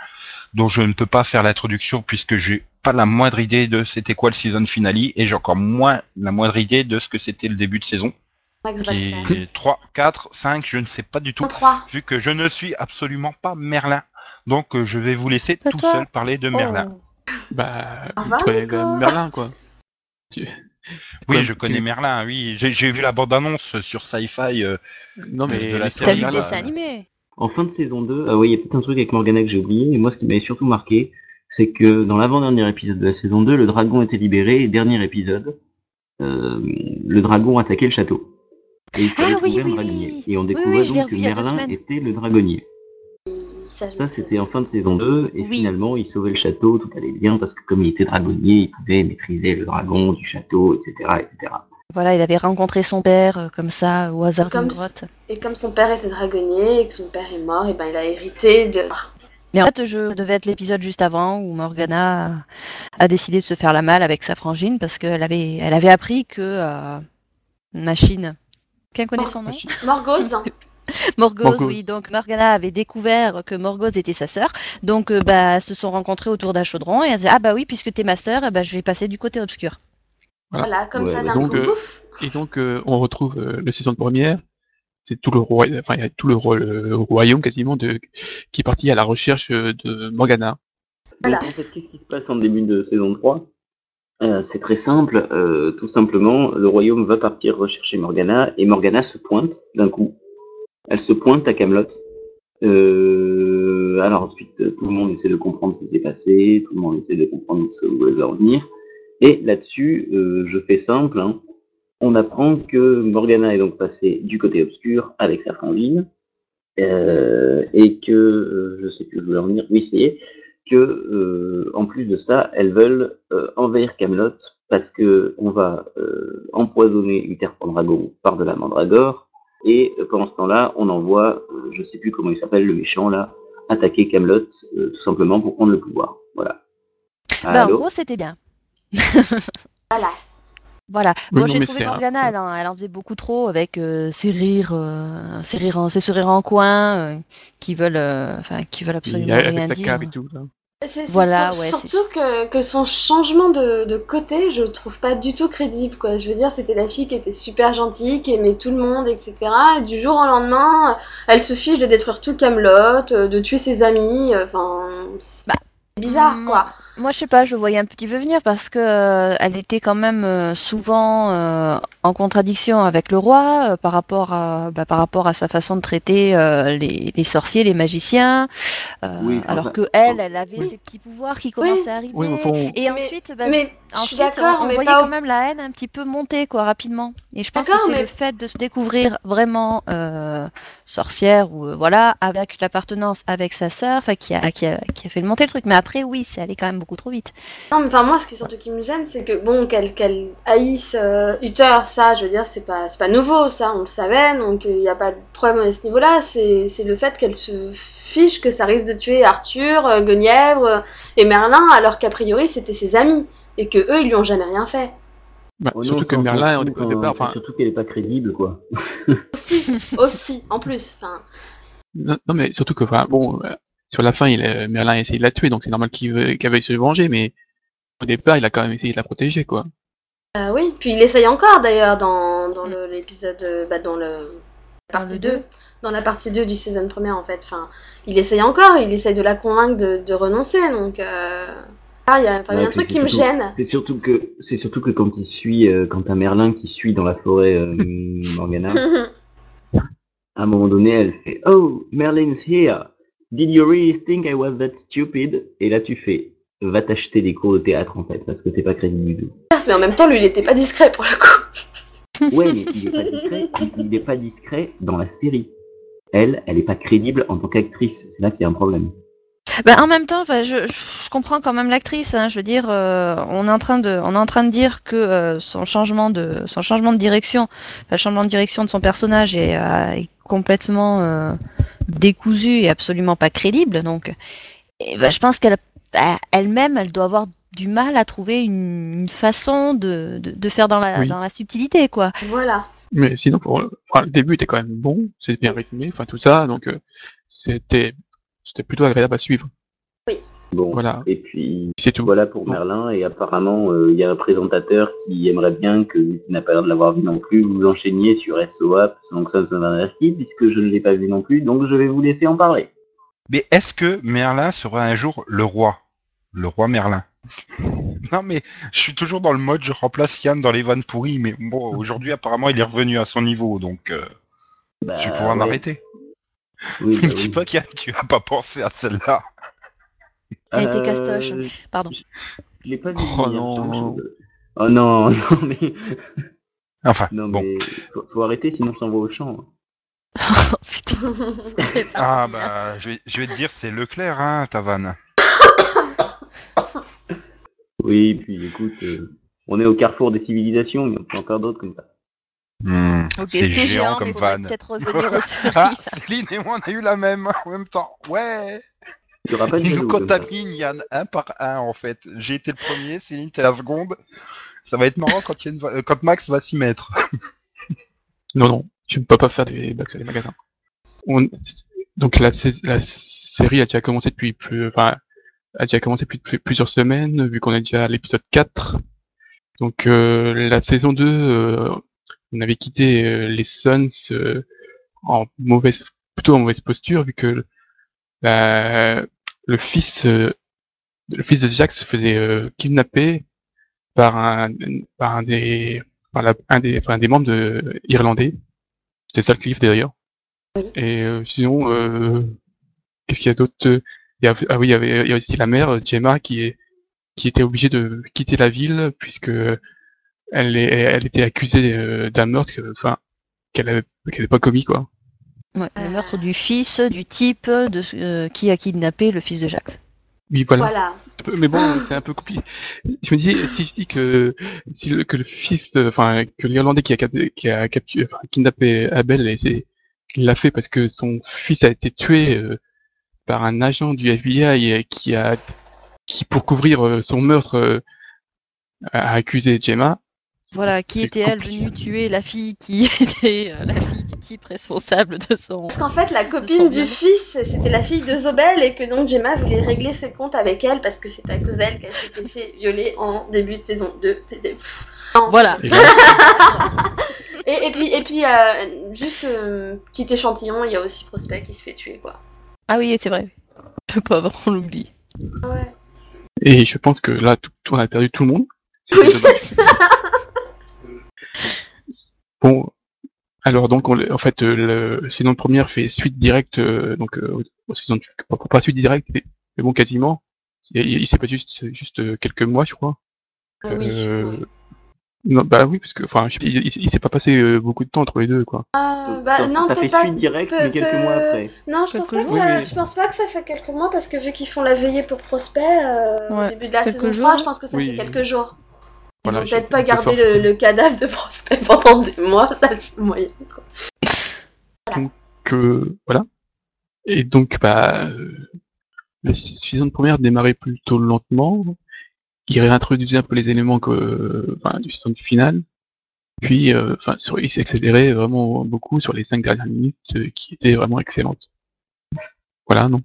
[SPEAKER 1] dont je ne peux pas faire l'introduction puisque j'ai pas la moindre idée de c'était quoi le season finale et j'ai encore moins la moindre idée de ce que c'était le début de saison? Qui est 3, 4, 5, je ne sais pas du tout.
[SPEAKER 5] En 3.
[SPEAKER 1] Vu que je ne suis absolument pas Merlin. Donc, euh, je vais vous laisser tout
[SPEAKER 4] toi
[SPEAKER 1] seul parler de Merlin.
[SPEAKER 5] Oh.
[SPEAKER 6] Bah,
[SPEAKER 5] Au
[SPEAKER 6] tu
[SPEAKER 5] revoir,
[SPEAKER 6] connais
[SPEAKER 5] Nico.
[SPEAKER 6] quand même Merlin, quoi. Tu-
[SPEAKER 1] Oui,
[SPEAKER 6] Comme
[SPEAKER 1] je
[SPEAKER 6] tu-
[SPEAKER 1] connais Merlin, oui. J'ai vu la bande-annonce sur Sci-Fi. euh,
[SPEAKER 6] Non, mais
[SPEAKER 1] de la
[SPEAKER 6] l'histoire
[SPEAKER 4] T'as vu
[SPEAKER 1] Serial,
[SPEAKER 4] le
[SPEAKER 6] générale,
[SPEAKER 4] dessin animé
[SPEAKER 2] En fin de saison 2, ah oui, il y a peut-être un truc avec Morgana que j'ai oublié, et moi ce qui m'avait surtout marqué, c'est que dans l'avant-dernier épisode de la saison 2, le dragon était libéré, et dernier épisode, euh, le dragon attaquait le château. Et il fallait
[SPEAKER 4] Ah oui,
[SPEAKER 2] trouver
[SPEAKER 4] oui,
[SPEAKER 2] un dragonnier.
[SPEAKER 4] oui.
[SPEAKER 2] Et on découvrait donc que Merlin était le dragonnier.
[SPEAKER 5] Ça,
[SPEAKER 2] c'était en fin de saison 2, et
[SPEAKER 4] Oui.
[SPEAKER 2] finalement, il sauvait le château, tout allait bien, parce que comme il était dragonnier, il pouvait maîtriser le dragon du château, etc., etc.
[SPEAKER 4] Voilà, il avait rencontré son père euh, comme ça au hasard
[SPEAKER 5] Comme
[SPEAKER 4] d'une grotte.
[SPEAKER 5] Et comme son père était dragonnier et que son père est mort, et ben il a hérité de.
[SPEAKER 4] Et en fait, je devais être l'épisode juste avant où Morgana a, a décidé de se faire la malle avec sa frangine parce qu'elle avait, elle avait appris que euh, Machine. Quelqu'un connaît son nom?
[SPEAKER 5] Morgose.
[SPEAKER 4] Morgause,
[SPEAKER 6] Morgause.
[SPEAKER 4] oui. Donc Morgana avait découvert que Morgause était sa sœur. Donc euh, bah, elles se sont rencontrés autour d'un chaudron et elle a dit ah bah oui puisque t'es ma sœur, eh ben, je vais passer du côté obscur.
[SPEAKER 5] voilà, comme
[SPEAKER 2] Ouais,
[SPEAKER 5] ça d'un coup,
[SPEAKER 6] euh. Et donc, euh, on retrouve euh, la saison première. C'est tout le roi, enfin, il y a tout le, roi- le royaume quasiment de, qui est parti à la recherche euh, de Morgana.
[SPEAKER 5] Voilà.
[SPEAKER 2] Donc en fait, qu'est-ce qui se passe en début de saison 3 Euh, C'est très simple, euh, tout simplement, le royaume va partir rechercher Morgana, et Morgana se pointe d'un coup. Elle se pointe à Camelot. Euh, alors ensuite, tout le monde essaie de comprendre ce qui s'est passé, tout le monde essaie de comprendre où elle va en venir. Et là-dessus, euh, je fais simple, hein, on apprend que Morgana est donc passée du côté obscur avec sa frangine, euh, et que, euh, je sais plus où je voulais en venir, oui, c'est que, euh, en plus de ça, elles veulent euh, envahir Camelot parce que on va euh, empoisonner Uther Pendragon par de la mandragore, et pendant ce temps-là, on envoie, je sais plus comment il s'appelle, le méchant là, attaquer Camelot tout simplement pour prendre le pouvoir. Voilà.
[SPEAKER 4] Bah, en gros, c'était bien.
[SPEAKER 5] voilà.
[SPEAKER 4] Voilà. Bon, j'ai trouvé Morgana, elle, elle, en faisait beaucoup trop avec euh, ses rires, euh, ses rires, en, ses sourires en coin, euh, qui veulent, enfin, qui veulent absolument rien dire.
[SPEAKER 5] C'est voilà, ouais, surtout que, que, son changement de, de, côté, je trouve pas du tout crédible. Quoi. Je veux dire, c'était la fille qui était super gentille, qui aimait tout le monde, etc. Et du jour au lendemain, elle se fiche de détruire tout Camelot, de tuer ses amis. Enfin, bah, bizarre, mm, quoi.
[SPEAKER 4] Moi, je sais pas, je voyais un petit peu venir parce que euh, elle était quand même euh, souvent euh, en contradiction avec le roi par rapport à bah, par rapport à sa façon de traiter les, les, sorciers, les magiciens, alors que elle, elle avait ses petits pouvoirs qui commençaient à arriver. Et ensuite, bah,
[SPEAKER 5] mais,
[SPEAKER 4] ensuite, on, voyait quand même la haine un petit peu monter quoi rapidement. Et je pense que c'est le fait de se découvrir vraiment sorcière ou voilà avec l'appartenance avec sa sœur, qui a, qui a qui a fait monter le truc. Mais après, oui, c'est allé quand même beaucoup trop vite.
[SPEAKER 5] Non, mais enfin, moi, ce qui surtout qui me gêne, c'est que, bon, qu'elle haïsse euh, Uther, ça, je veux dire, c'est pas, pas nouveau, ça, on le savait, donc il n'y a pas de problème à ce niveau-là. C'est le fait qu'elle se fiche que ça risque de tuer Arthur, euh, Guenièvre euh, et Merlin, alors qu'a priori, c'était ses amis, et que eux, ils lui ont jamais rien fait.
[SPEAKER 6] Bah, oh surtout que Merlin, au départ, enfin...
[SPEAKER 2] surtout qu'elle est pas crédible, quoi.
[SPEAKER 5] aussi, aussi, en plus, enfin.
[SPEAKER 6] Non, mais surtout que, enfin, bon, sur la fin, il, Merlin a essayé de la tuer, donc c'est normal qu'il veuille se venger, mais au départ, il a quand même essayé de la protéger, quoi.
[SPEAKER 5] Euh, oui, puis il essaye encore d'ailleurs dans, dans l'épisode, bah, dans le, la partie 2, dans la partie 2 du saison première en fait. Enfin, il essaye encore, il essaye de la convaincre de, de renoncer, donc euh... ah, il y a, un truc qui me gêne.
[SPEAKER 2] C'est surtout que c'est surtout que quand il suit, euh, quand t'as Merlin qui suit dans la forêt euh, Morgana, à un moment donné, elle fait Oh, Merlin's here. Did you really think I was that stupid? Et là, tu fais, va t'acheter des cours de théâtre en fait, parce que t'es pas crédible du tout.
[SPEAKER 5] Mais en même temps, lui, il était pas discret pour le coup.
[SPEAKER 2] ouais, mais il est pas discret. Il est pas discret dans la série. Elle, elle est pas crédible en tant qu'actrice. C'est là qu'il y a un problème.
[SPEAKER 4] Ben, en même temps, je, je, comprends quand même l'actrice. Hein, je veux dire, euh, on est en train de, on est en train de dire que euh, son changement de, son changement de direction, le changement de direction de son personnage est, euh, est complètement décousue et absolument pas crédible. Donc, ben, je pense qu'elle, elle-même, elle doit avoir du mal à trouver une, façon de, de, faire dans la, dans la subtilité, quoi.
[SPEAKER 5] Voilà.
[SPEAKER 6] Mais sinon, pour, le début était quand même bon, c'est bien rythmé, enfin tout ça, donc c'était c'était plutôt agréable à suivre.
[SPEAKER 5] Oui.
[SPEAKER 2] Bon, voilà. Et puis, c'est tout. Voilà pour Merlin. Et apparemment, euh, il y a un présentateur qui aimerait bien que, qui n'a pas l'air de l'avoir vu non plus, vous enchaîniez sur SOAP, donc ça, puisque je ne l'ai pas vu non plus, donc je vais vous laisser en parler.
[SPEAKER 1] Mais est-ce que Merlin sera un jour le roi? Le roi Merlin non mais je suis toujours dans le mode je remplace Yann dans les vannes pourries mais bon aujourd'hui apparemment il est revenu à son niveau donc euh, bah, je vais pouvoir m'arrêter. Oui, bah, dis pas Yann tu as pas pensé à celle-là.
[SPEAKER 4] Elle était castoche. Pardon.
[SPEAKER 2] Je l'ai pas vu. Oh non. Oh non, non mais.
[SPEAKER 1] Enfin, non, bon. Mais
[SPEAKER 2] faut, arrêter sinon je t'envoie au champ.
[SPEAKER 4] oh, putain.
[SPEAKER 1] ah bah, je vais, je vais te dire, c'est Leclerc, hein, ta vanne.
[SPEAKER 2] oui, puis écoute, euh, on est au carrefour des civilisations, il y en a encore d'autres comme ça.
[SPEAKER 1] Mmh, ok, c'était géant, comme vanne. peut-être revenir aussi. ah, Lynn et moi, on a eu la même en même temps. Ouais il nous contamine Yann? Un par un en fait. J'ai été le premier, Céline t'es la seconde. Ça va être marrant quand, une... quand Max va s'y mettre.
[SPEAKER 6] non, non, tu ne peux pas faire des blagues sur les magasins. Donc la, la, série a déjà commencé depuis plus... Enfin, a déjà commencé depuis plusieurs semaines, vu qu'on est déjà à l'épisode 4. Donc euh, la saison 2, euh, on avait quitté euh, les Suns en mauvaise, plutôt en mauvaise posture, vu que bah, le fils euh, le fils de Jack se faisait euh, kidnapper par un par un des par un des enfin, des membres de irlandais. C'était ça le cliff d'ailleurs. Et euh, sinon qu'est-ce qu'il y a d'autre? Ah oui, il y avait aussi la mère Gemma qui est qui était obligée de quitter la ville puisque elle est elle était accusée d'un meurtre enfin qu'elle avait qu'elle n'avait pas commis quoi.
[SPEAKER 4] Ouais, le meurtre du fils du type de, euh, qui a kidnappé le fils de Jacques.
[SPEAKER 6] Oui, voilà. Mais bon, c'est un peu compliqué. Je me dis, si je dis que, si le, que le fils, enfin, que l'Irlandais qui a, qui a capturé, enfin, kidnappé Abel, et c'est, il l'a fait parce que son fils a été tué euh, par un agent du FBI qui a, qui pour couvrir euh, son meurtre, euh, a accusé Gemma.
[SPEAKER 4] Voilà, qui était-elle venue tuer la fille qui était la fille du type responsable de son.
[SPEAKER 5] Parce qu'en fait, la copine du fils, c'était la fille de Zobel et que donc Gemma voulait régler ses comptes avec elle parce que c'était à cause d'elle qu'elle s'était fait violer en début de saison 2. C'était.
[SPEAKER 4] Voilà.
[SPEAKER 5] Et, puis, et puis euh, juste euh, petit échantillon, il y a aussi Prospect qui se fait tuer, quoi.
[SPEAKER 4] Ah oui, c'est vrai. Le pauvre, on l'oublie.
[SPEAKER 5] Ouais.
[SPEAKER 6] Et je pense que là, tout, on a perdu tout le monde. bon, alors donc, en fait, euh, le saison première fait suite directe, donc saison pas suite directe, mais, bon, quasiment. Il, s'est pas juste, juste quelques mois, je crois.
[SPEAKER 5] Ah oui.
[SPEAKER 6] Non, bah oui, parce que enfin, il, s'est pas passé euh, beaucoup de temps entre les deux, quoi.
[SPEAKER 5] Ah, bah, non,
[SPEAKER 2] ça fait
[SPEAKER 5] pas...
[SPEAKER 2] suite directe, mais quelques mois après.
[SPEAKER 5] Non, je pense, pas que ça... je pense pas que ça fait quelques mois, parce que vu qu'ils font la veillée pour Prospect euh, au début de la saison 3, je pense que ça fait quelques jours. Ils ont peut-être pas gardé le, cadavre de Prospect pendant des mois, ça le fait moyen, quoi.
[SPEAKER 6] Voilà. Donc, euh, voilà. Et donc, bah, la saison de première démarrait plutôt lentement il réintroduisait un peu les éléments que, enfin, du système final. Puis, euh, enfin, il s'accélérait vraiment beaucoup sur les cinq dernières minutes, euh, qui étaient vraiment excellentes. Voilà, non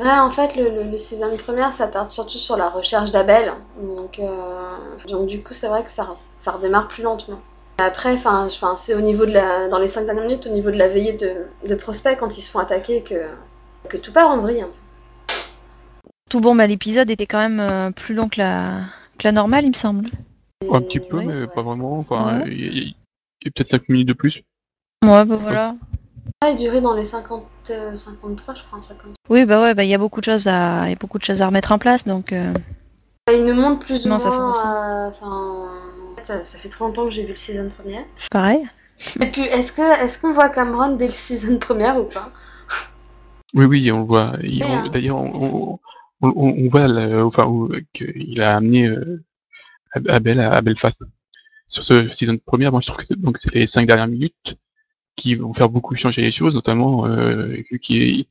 [SPEAKER 5] Ouais, en fait, le, le, saison première s'attarde surtout sur la recherche d'Abel. Donc, euh, donc, du coup, c'est vrai que ça, ça redémarre plus lentement. Après, enfin, c'est au niveau de la, dans les cinq dernières minutes, au niveau de la veillée de, de prospects quand ils se font attaquer, que, que tout part en vrille un peu.
[SPEAKER 4] Tout bon, bah, l'épisode était quand même euh, plus long que la, que la normale, il me semble.
[SPEAKER 6] Un petit peu, mais pas vraiment. Enfin, il y a, peut-être 5 minutes de plus.
[SPEAKER 4] Ouais, bah voilà.
[SPEAKER 5] Ah, il durait dans les 50, 53, je crois, un truc comme ça.
[SPEAKER 4] Oui, bah ouais, bah il y a beaucoup de choses à, y a beaucoup de choses à remettre en place, donc. Euh...
[SPEAKER 5] Il nous montre plus ou moins. Ça, enfin, ça, ça, fait trop longtemps que j'ai vu le season première.
[SPEAKER 4] Pareil.
[SPEAKER 5] Et puis, est-ce que, est-ce qu'on voit Cameron dès le season première ou pas?
[SPEAKER 6] Oui, oui, on le voit. Hein. D'ailleurs, on, on, voit enfin, qu'il a amené euh, Abel à, Belfast. Sur ce season première, moi je trouve que donc c'est les cinq dernières minutes qui vont faire beaucoup changer les choses, notamment euh, vu qu'il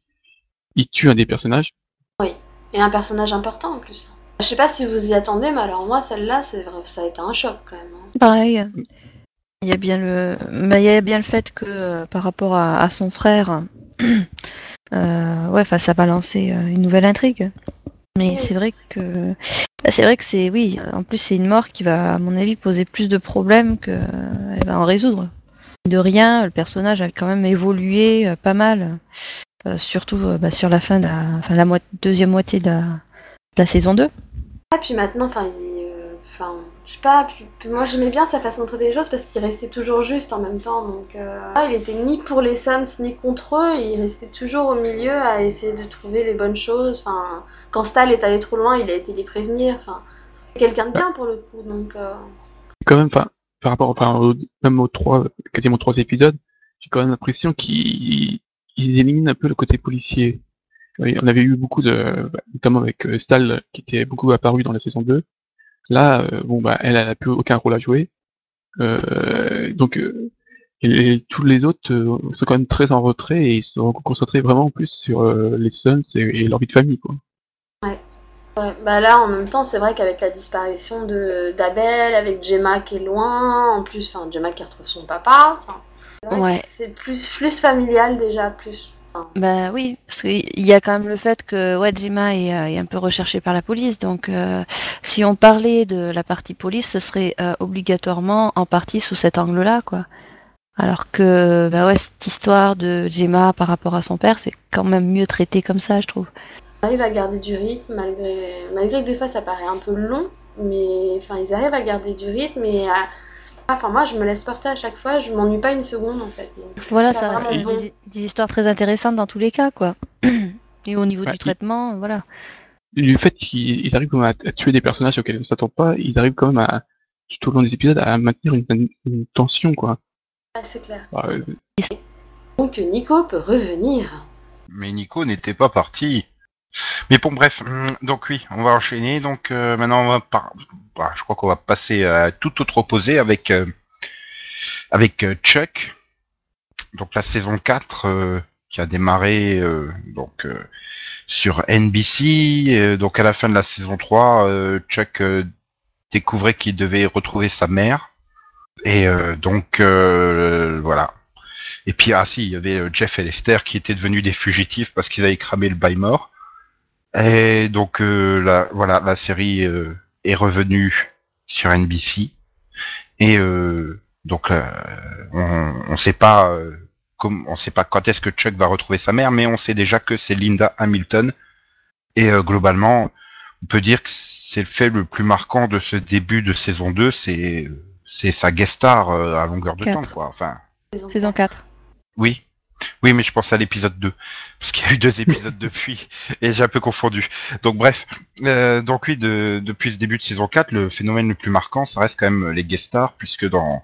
[SPEAKER 6] il tue un des personnages.
[SPEAKER 5] Oui, et un personnage important en plus. Je sais pas si vous y attendez, mais alors moi celle-là, ça a été un choc quand même. Hein.
[SPEAKER 4] Pareil. Il y a bien le, mais il y a bien le fait que euh, par rapport à, son frère, euh, ouais, ça va lancer une nouvelle intrigue. Mais c'est vrai que bah, c'est vrai que c'est oui. En plus, c'est une mort qui va, à mon avis, poser plus de problèmes qu'elle va en résoudre. De rien, le personnage a quand même évolué euh, pas mal, euh, surtout euh, bah, sur la fin de la, enfin, la deuxième moitié de la, saison 2.
[SPEAKER 5] Ah, puis maintenant, enfin, je sais pas, moi j'aimais bien sa façon de traiter les choses parce qu'il restait toujours juste en même temps. Donc, ah, il était ni pour les Suns ni contre eux, il restait toujours au milieu à essayer de trouver les bonnes choses. Enfin, quand Stal est allé trop loin, il a été les prévenir. Enfin, quelqu'un de bien pour le coup. Donc, euh.
[SPEAKER 6] quand même, par rapport, enfin, même aux trois, quasiment trois épisodes, j'ai quand même l'impression qu'ils éliminent un peu le côté policier. On avait eu beaucoup de, notamment avec euh, Stal qui était beaucoup apparu dans la saison 2. Là, euh, bon bah, elle, a plus aucun rôle à jouer. donc, et, tous les autres sont quand même très en retrait et ils sont concentrés vraiment plus sur les Sons et, et, leur vie de famille, quoi.
[SPEAKER 5] Ouais. Bah là en même temps c'est vrai qu'avec la disparition de d'Abel, avec Gemma qui est loin, en plus enfin Gemma qui retrouve son papa,
[SPEAKER 4] ouais.
[SPEAKER 5] c'est plus plus familial déjà, plus.
[SPEAKER 4] Bah oui, parce qu'il y a quand même le fait que ouais, Gemma est, euh, est un peu recherchée par la police, donc euh, si on parlait de la partie police, ce serait euh, obligatoirement en partie sous cet angle-là, quoi. Alors que bah ouais, cette histoire de Gemma par rapport à son père, c'est quand même mieux traité comme ça, je trouve
[SPEAKER 5] arrivent à garder du rythme malgré, malgré que des fois ça paraît un peu long, mais enfin ils arrivent à garder du rythme et à... Enfin moi je me laisse porter à chaque fois, je m'ennuie pas une seconde en fait.
[SPEAKER 4] voilà, ça, reste des, histoires très intéressantes dans tous les cas quoi. et au niveau du traitement, voilà.
[SPEAKER 6] Le fait qu'ils arrivent à, à, tuer des personnages auxquels on ne s'attend pas, ils arrivent quand même à tout au long des épisodes à maintenir une, tension quoi.
[SPEAKER 5] c'est clair. Donc Nico peut revenir.
[SPEAKER 1] Mais Nico n'était pas parti. Mais bon, bref, hum, donc oui, on va enchaîner. Donc euh, maintenant, bah, je crois qu'on va passer à tout autre opposé avec euh, avec euh, Chuck. Donc la saison 4 qui a démarré donc sur NBC. donc à la fin de la saison 3, Chuck découvrait qu'il devait retrouver sa mère. Et donc voilà. Et puis ah si, il y avait Jeff et Lester qui étaient devenus des fugitifs parce qu'ils avaient cramé le bail mort. Et donc euh, la, voilà, la série euh, est revenue sur NBC et euh, donc on ne sait pas comme on sait pas quand est-ce que Chuck va retrouver sa mère, mais on sait déjà que c'est Linda Hamilton. Et globalement on peut dire que c'est le fait le plus marquant de ce début de saison 2, c'est c'est sa guest star à longueur de temps quoi. Enfin.
[SPEAKER 4] Saison 4.
[SPEAKER 1] Oui, oui, mais je pense à l'épisode 2, parce qu'il y a eu deux épisodes depuis, et j'ai un peu confondu. Donc bref, euh, donc oui, de, depuis ce début de saison 4, le phénomène le plus marquant, ça reste quand même les guest stars, puisque dans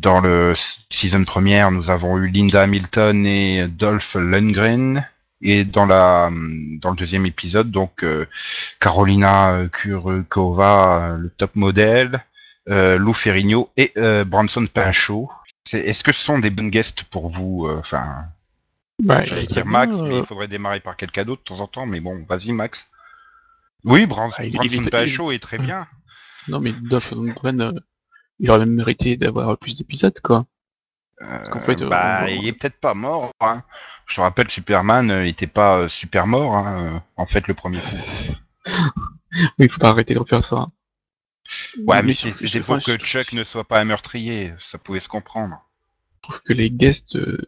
[SPEAKER 1] dans le season première, nous avons eu Linda Hamilton et Dolph Lundgren, et dans la dans le deuxième épisode, donc euh, Carolina Kurkova, le top modèle, euh, Lou Ferrigno et euh, Branson Pinchot, est-ce que ce sont des bonnes guests pour vous euh, Enfin,
[SPEAKER 6] bah,
[SPEAKER 1] j'allais dire Max, mais il euh, faudrait démarrer par quelqu'un d'autre de temps en temps. Mais bon, vas-y Max. Oui, Branson, ah, il, pas chaud est très bien.
[SPEAKER 6] Non, mais Dolph Lundgren, euh, il aurait même mérité d'avoir plus d'épisodes, quoi.
[SPEAKER 1] bah, il est peut-être pas mort. Hein. Je te rappelle, Superman n'était pas super mort, hein, en fait, le premier coup.
[SPEAKER 6] oui, il faut arrêter de refaire ça.
[SPEAKER 1] Ouais, mais, c'est pour que Chuck ne soit pas un meurtrier, ça pouvait se comprendre.
[SPEAKER 6] Je trouve que les guests, euh,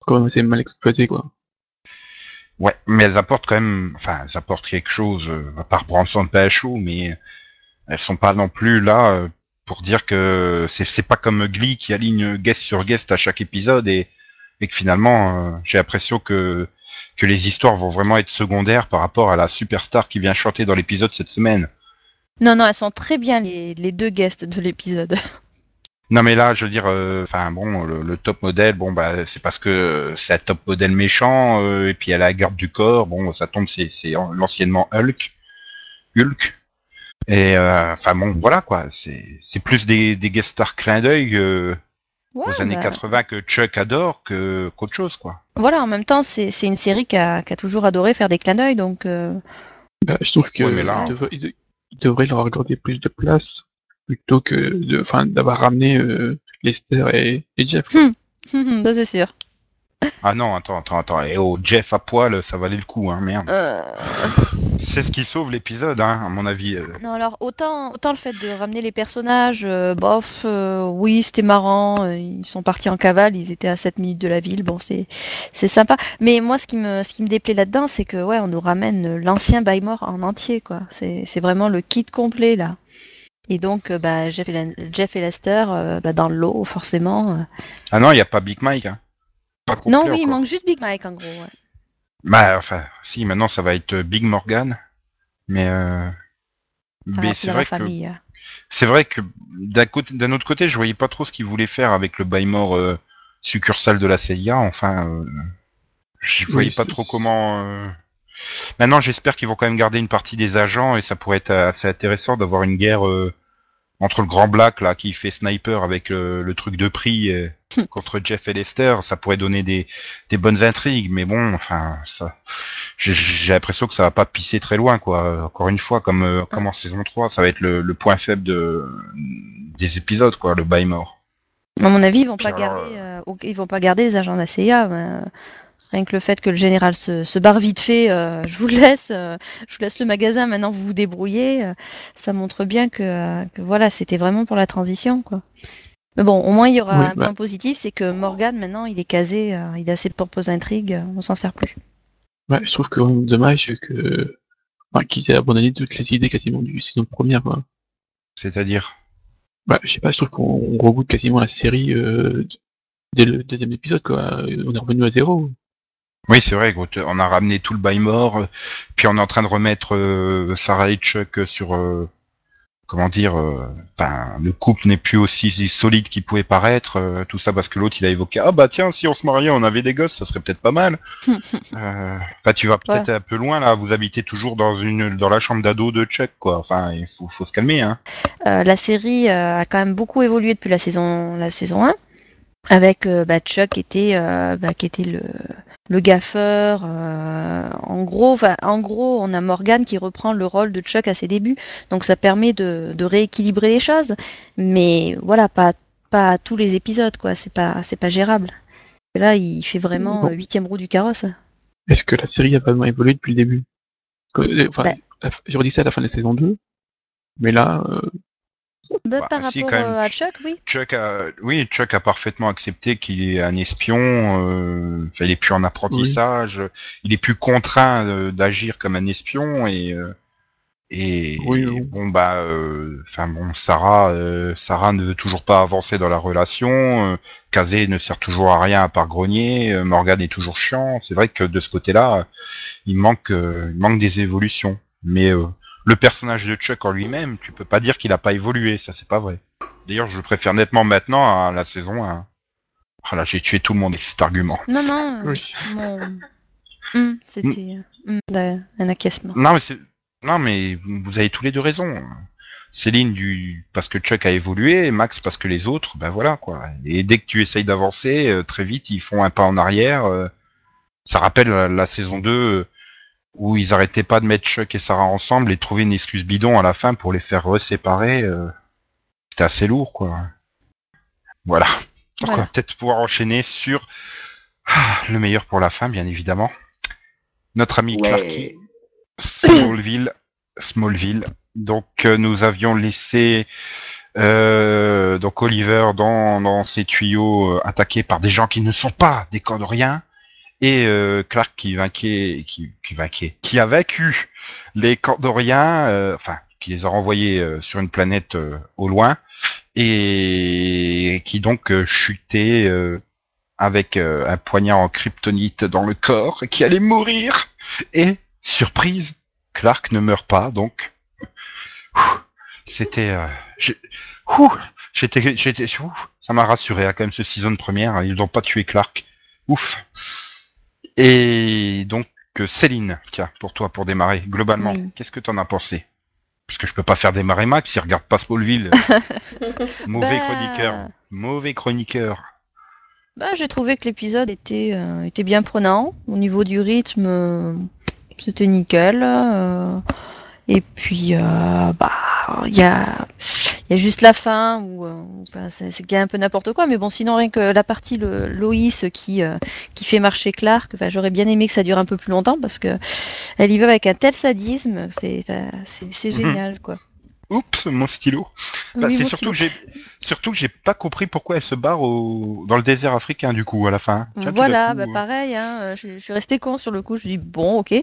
[SPEAKER 6] quand même, c'est mal exploité, quoi.
[SPEAKER 1] Ouais, mais elles apportent quand même, enfin, elles apportent quelque chose, euh, à part Branson PHO, mais elles sont pas non plus là euh, pour dire que c'est pas comme Glee qui aligne guest sur guest à chaque épisode et, et que finalement, j'ai l'impression que que les histoires vont vraiment être secondaires par rapport à la superstar qui vient chanter dans l'épisode cette semaine.
[SPEAKER 4] Non, non, elles sont très bien les, deux guests de l'épisode.
[SPEAKER 1] Non mais là, je veux dire, euh, enfin bon, le, top modèle, bon bah c'est parce que c'est un top modèle méchant euh, et puis elle a la garde du corps, bon ça tombe, c'est l'anciennement Hulk, Hulk. Et euh, enfin bon, voilà quoi, c'est plus des, des guest stars clin d'œil aux années 80 bah. que Chuck adore que qu'autre chose quoi.
[SPEAKER 4] Voilà, en même temps c'est une série qui a, toujours adoré faire des clins d'œil donc.
[SPEAKER 6] Bah, je trouve que là, il devrait leur accorder plus de place plutôt que de, d'avoir ramené euh, Lester et, Jeff.
[SPEAKER 4] ça c'est sûr.
[SPEAKER 1] Ah non, attends, attends, attends. Et oh, Jeff à poil, ça valait le coup, hein, merde. Euh. C'est ce qui sauve l'épisode, hein, à mon avis. Euh.
[SPEAKER 4] Non, alors autant, autant le fait de ramener les personnages, bof, oui, c'était marrant. ils sont partis en cavale, ils étaient à 7 minutes de la ville, bon, c'est, c'est sympa. Mais moi, ce qui me, ce qui me déplaît là-dedans, c'est que, ouais, on nous ramène l'ancien Baymore en entier, quoi. C'est, c'est vraiment le kit complet, là. Et donc, bah, Jeff, et, Jeff et Lester, bah, dans le lot, forcément.
[SPEAKER 1] Ah non, il n'y a pas Big Mike, hein.
[SPEAKER 4] Non, oui, il manque juste Big Mike en gros. Ouais.
[SPEAKER 1] Bah, enfin, si, maintenant ça va être Big Morgan. Mais, euh... mais c'est vrai que. C'est vrai que d'un côté, d'un autre côté, je voyais pas trop ce qu'ils voulaient faire avec le Baymore euh, succursale de la CIA. Enfin, euh, je voyais pas trop comment. Euh, maintenant, j'espère qu'ils vont quand même garder une partie des agents et ça pourrait être assez intéressant d'avoir une guerre euh, entre le grand Black là qui fait sniper avec le, truc de prix contre Jeff et Lester, ça pourrait donner des, des bonnes intrigues, mais bon, enfin, ça, j'ai l'impression que ça va pas pisser très loin, quoi. Encore une fois, comme, euh, comme en saison 3, ça va être le, le point faible de, des épisodes, quoi, le bail mort.
[SPEAKER 4] À mon avis, ils vont pas garder, euh, ils vont pas garder les agents de la CIA. Rien que le fait que le général se, se barre vite fait, euh, je vous laisse, je vous laisse le magasin. Maintenant, vous vous débrouillez. ça montre bien que, que voilà, c'était vraiment pour la transition, quoi. Mais bon, au moins il y aura un bah. point positif, c'est que Morgan maintenant il est casé, euh, il a assez de propres intrigues, euh, on s'en sert plus.
[SPEAKER 6] Ouais, je trouve que dommage que enfin, qu'ils aient abandonné toutes les idées quasiment du saison première.
[SPEAKER 1] C'est-à-dire?
[SPEAKER 6] Bah, je sais pas, je trouve qu'on reboot quasiment la série euh, dès le deuxième épisode, quoi. On est revenu à zéro.
[SPEAKER 1] Oui, c'est vrai, on a ramené tout le bail mort, puis on est en train de remettre Sarah et Chuck sur comment dire, euh, le couple n'est plus aussi solide qu'il pouvait paraître, euh, tout ça parce que l'autre il a évoqué ah bah tiens si on se mariait on avait des gosses ça serait peut-être pas mal. euh, enfin tu vas peut-être un peu loin là, vous habitez toujours dans une dans la chambre d'ado de Chuck quoi, enfin il faut, faut se calmer hein.
[SPEAKER 4] Euh, la série a quand même beaucoup évolué depuis la saison la saison 1 avec bah, Chuck était bah, qui était le le gaffeur. Euh, en gros, en gros, on a Morgan qui reprend le rôle de Chuck à ses débuts, donc ça permet de, rééquilibrer les choses. Mais voilà, pas pas tous les épisodes, quoi. C'est pas c'est pas gérable. là, il fait vraiment huitième roue du carrosse.
[SPEAKER 6] Est-ce que la série a vraiment évolué depuis le début? Euh, Enfin, bah. j'aurais dit ça à la fin de la saison 2, mais là, euh,
[SPEAKER 4] bah, bah, par rapport euh, à Chuck, oui.
[SPEAKER 1] Chuck a, oui, Chuck a parfaitement accepté qu'il est un espion. Euh, il est plus en apprentissage. Il est plus contraint euh, d'agir comme un espion et et, bon bah, enfin bon, Sarah, Sarah ne veut toujours pas avancer dans la relation. Kazé ne sert toujours à rien à part grogner. Morgan est toujours chiant. C'est vrai que de ce côté-là, il manque, il manque des évolutions. Mais le personnage de Chuck en lui-même, tu peux pas dire qu'il a pas évolué, ça c'est pas vrai. D'ailleurs, je préfère nettement maintenant à la saison 1. Oh là, j'ai tué tout le monde avec cet argument.
[SPEAKER 4] Non, non. Oui. Hum, c'était hum, un acquiescement.
[SPEAKER 1] Non, mais. Non, mais vous avez tous les deux raison. Céline du parce que Chuck a évolué, Max parce que les autres, ben voilà quoi. Et dès que tu essayes d'avancer, euh, très vite ils font un pas en arrière. Euh. ça rappelle la, saison 2 où ils arrêtaient pas de mettre Chuck et Sarah ensemble et trouver une excuse bidon à la fin pour les faire reséparer. Euh, c'était assez lourd, quoi. Voilà. Donc on va peut-être pouvoir enchaîner sur ah, le meilleur pour la fin, bien évidemment. Notre ami Clarky, Smallville, Smallville. Donc euh, nous avions laissé euh, donc Oliver dans, dans ses tuyaux attaqués par des gens qui ne sont pas des rien et euh, Clark qui vainquait, qui, vainquait, qui a vaincu les Cordoriens, euh, enfin qui les a renvoyés euh, sur une planète au loin et qui donc chutait avec un poignard en kryptonite dans le corps, qui allait mourir. Et surprise, Clark ne meurt pas, donc c'était, j'étais, j'étais, ça m'a rassuré hein, quand même ce season première. Ils n'ont pas tué Clark. Ouf. Et donc, Céline, tiens, pour toi, pour démarrer, globalement, qu'est-ce que tu en as pensé? Parce que je peux pas faire démarrer Max, il regarde pas Smallville. Mauvais bah. chroniqueur. Mauvais chroniqueur.
[SPEAKER 4] Bah, j'ai trouvé que l'épisode était, euh, était bien prenant. Au niveau du rythme, euh, c'était nickel. Euh, et puis, bah, il y a il y a juste la fin où euh, c'est un peu n'importe quoi, mais bon, sinon rien que la partie le, Loïs qui euh, qui fait marcher Clark, j'aurais bien aimé que ça dure un peu plus longtemps parce que elle y va avec un tel sadisme, c'est c'est mhm. génial quoi.
[SPEAKER 1] Oups, mon stylo. Bah, c'est surtout que j'ai surtout que j'ai pas compris pourquoi elle se barre au... dans le désert africain du coup à la fin.
[SPEAKER 4] voilà, bah, pareil, hein, je, je, suis resté con sur le coup. Je dis bon, ok.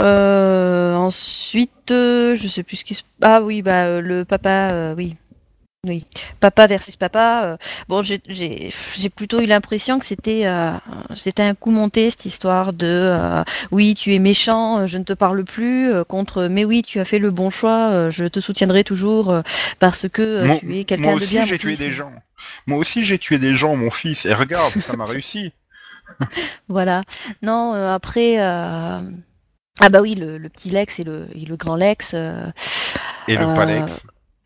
[SPEAKER 4] Euh, ensuite, euh, je sais plus ce qui se. Ah oui, bah euh, le papa, euh, oui. Oui, papa versus papa. bon, j'ai plutôt eu l'impression que c'était c'était un coup monté cette histoire de oui tu es méchant, je ne te parle plus contre mais oui tu as fait le bon choix, je te soutiendrai toujours parce que tu es quelqu'un de bien.
[SPEAKER 1] Moi aussi j'ai tué des gens. Moi aussi j'ai tué des gens, mon fils. Et regarde, ça m'a réussi.
[SPEAKER 4] voilà. Non, après. Ah bah oui, le, petit Lex et le, le grand Lex. Euh,
[SPEAKER 1] et le Palex.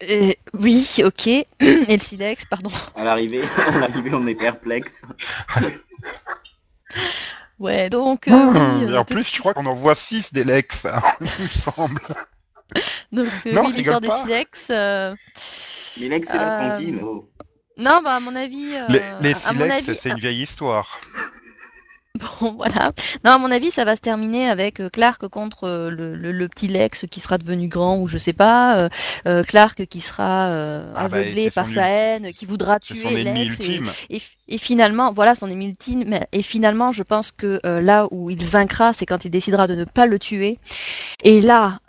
[SPEAKER 4] Euh, oui, ok. et le Silex, pardon.
[SPEAKER 2] À l'arrivée, à l'arrivée, on est perplexe.
[SPEAKER 4] ouais, donc. Euh,
[SPEAKER 1] oui, et en plus, je crois qu'on en voit 6 des Lex, hein, il me semble.
[SPEAKER 4] Donc, non, oui, l'histoire des Silex.
[SPEAKER 2] Les Lex, c'est la tranquille. Oh.
[SPEAKER 4] Non, bah, à mon avis.
[SPEAKER 1] les, les Silex, c'est une vieille histoire.
[SPEAKER 4] Bon, voilà. Non, à mon avis, ça va se terminer avec euh, Clark contre euh, le, petit Lex qui sera devenu grand ou je sais pas. Euh, Clark qui sera ah, bah, aveuglé par sa haine, qui voudra tuer Lex. Et, finalement, voilà son ennemi ultime. Et finalement, je pense que là où il vaincra, c'est quand il décidera de ne pas le tuer. Et là,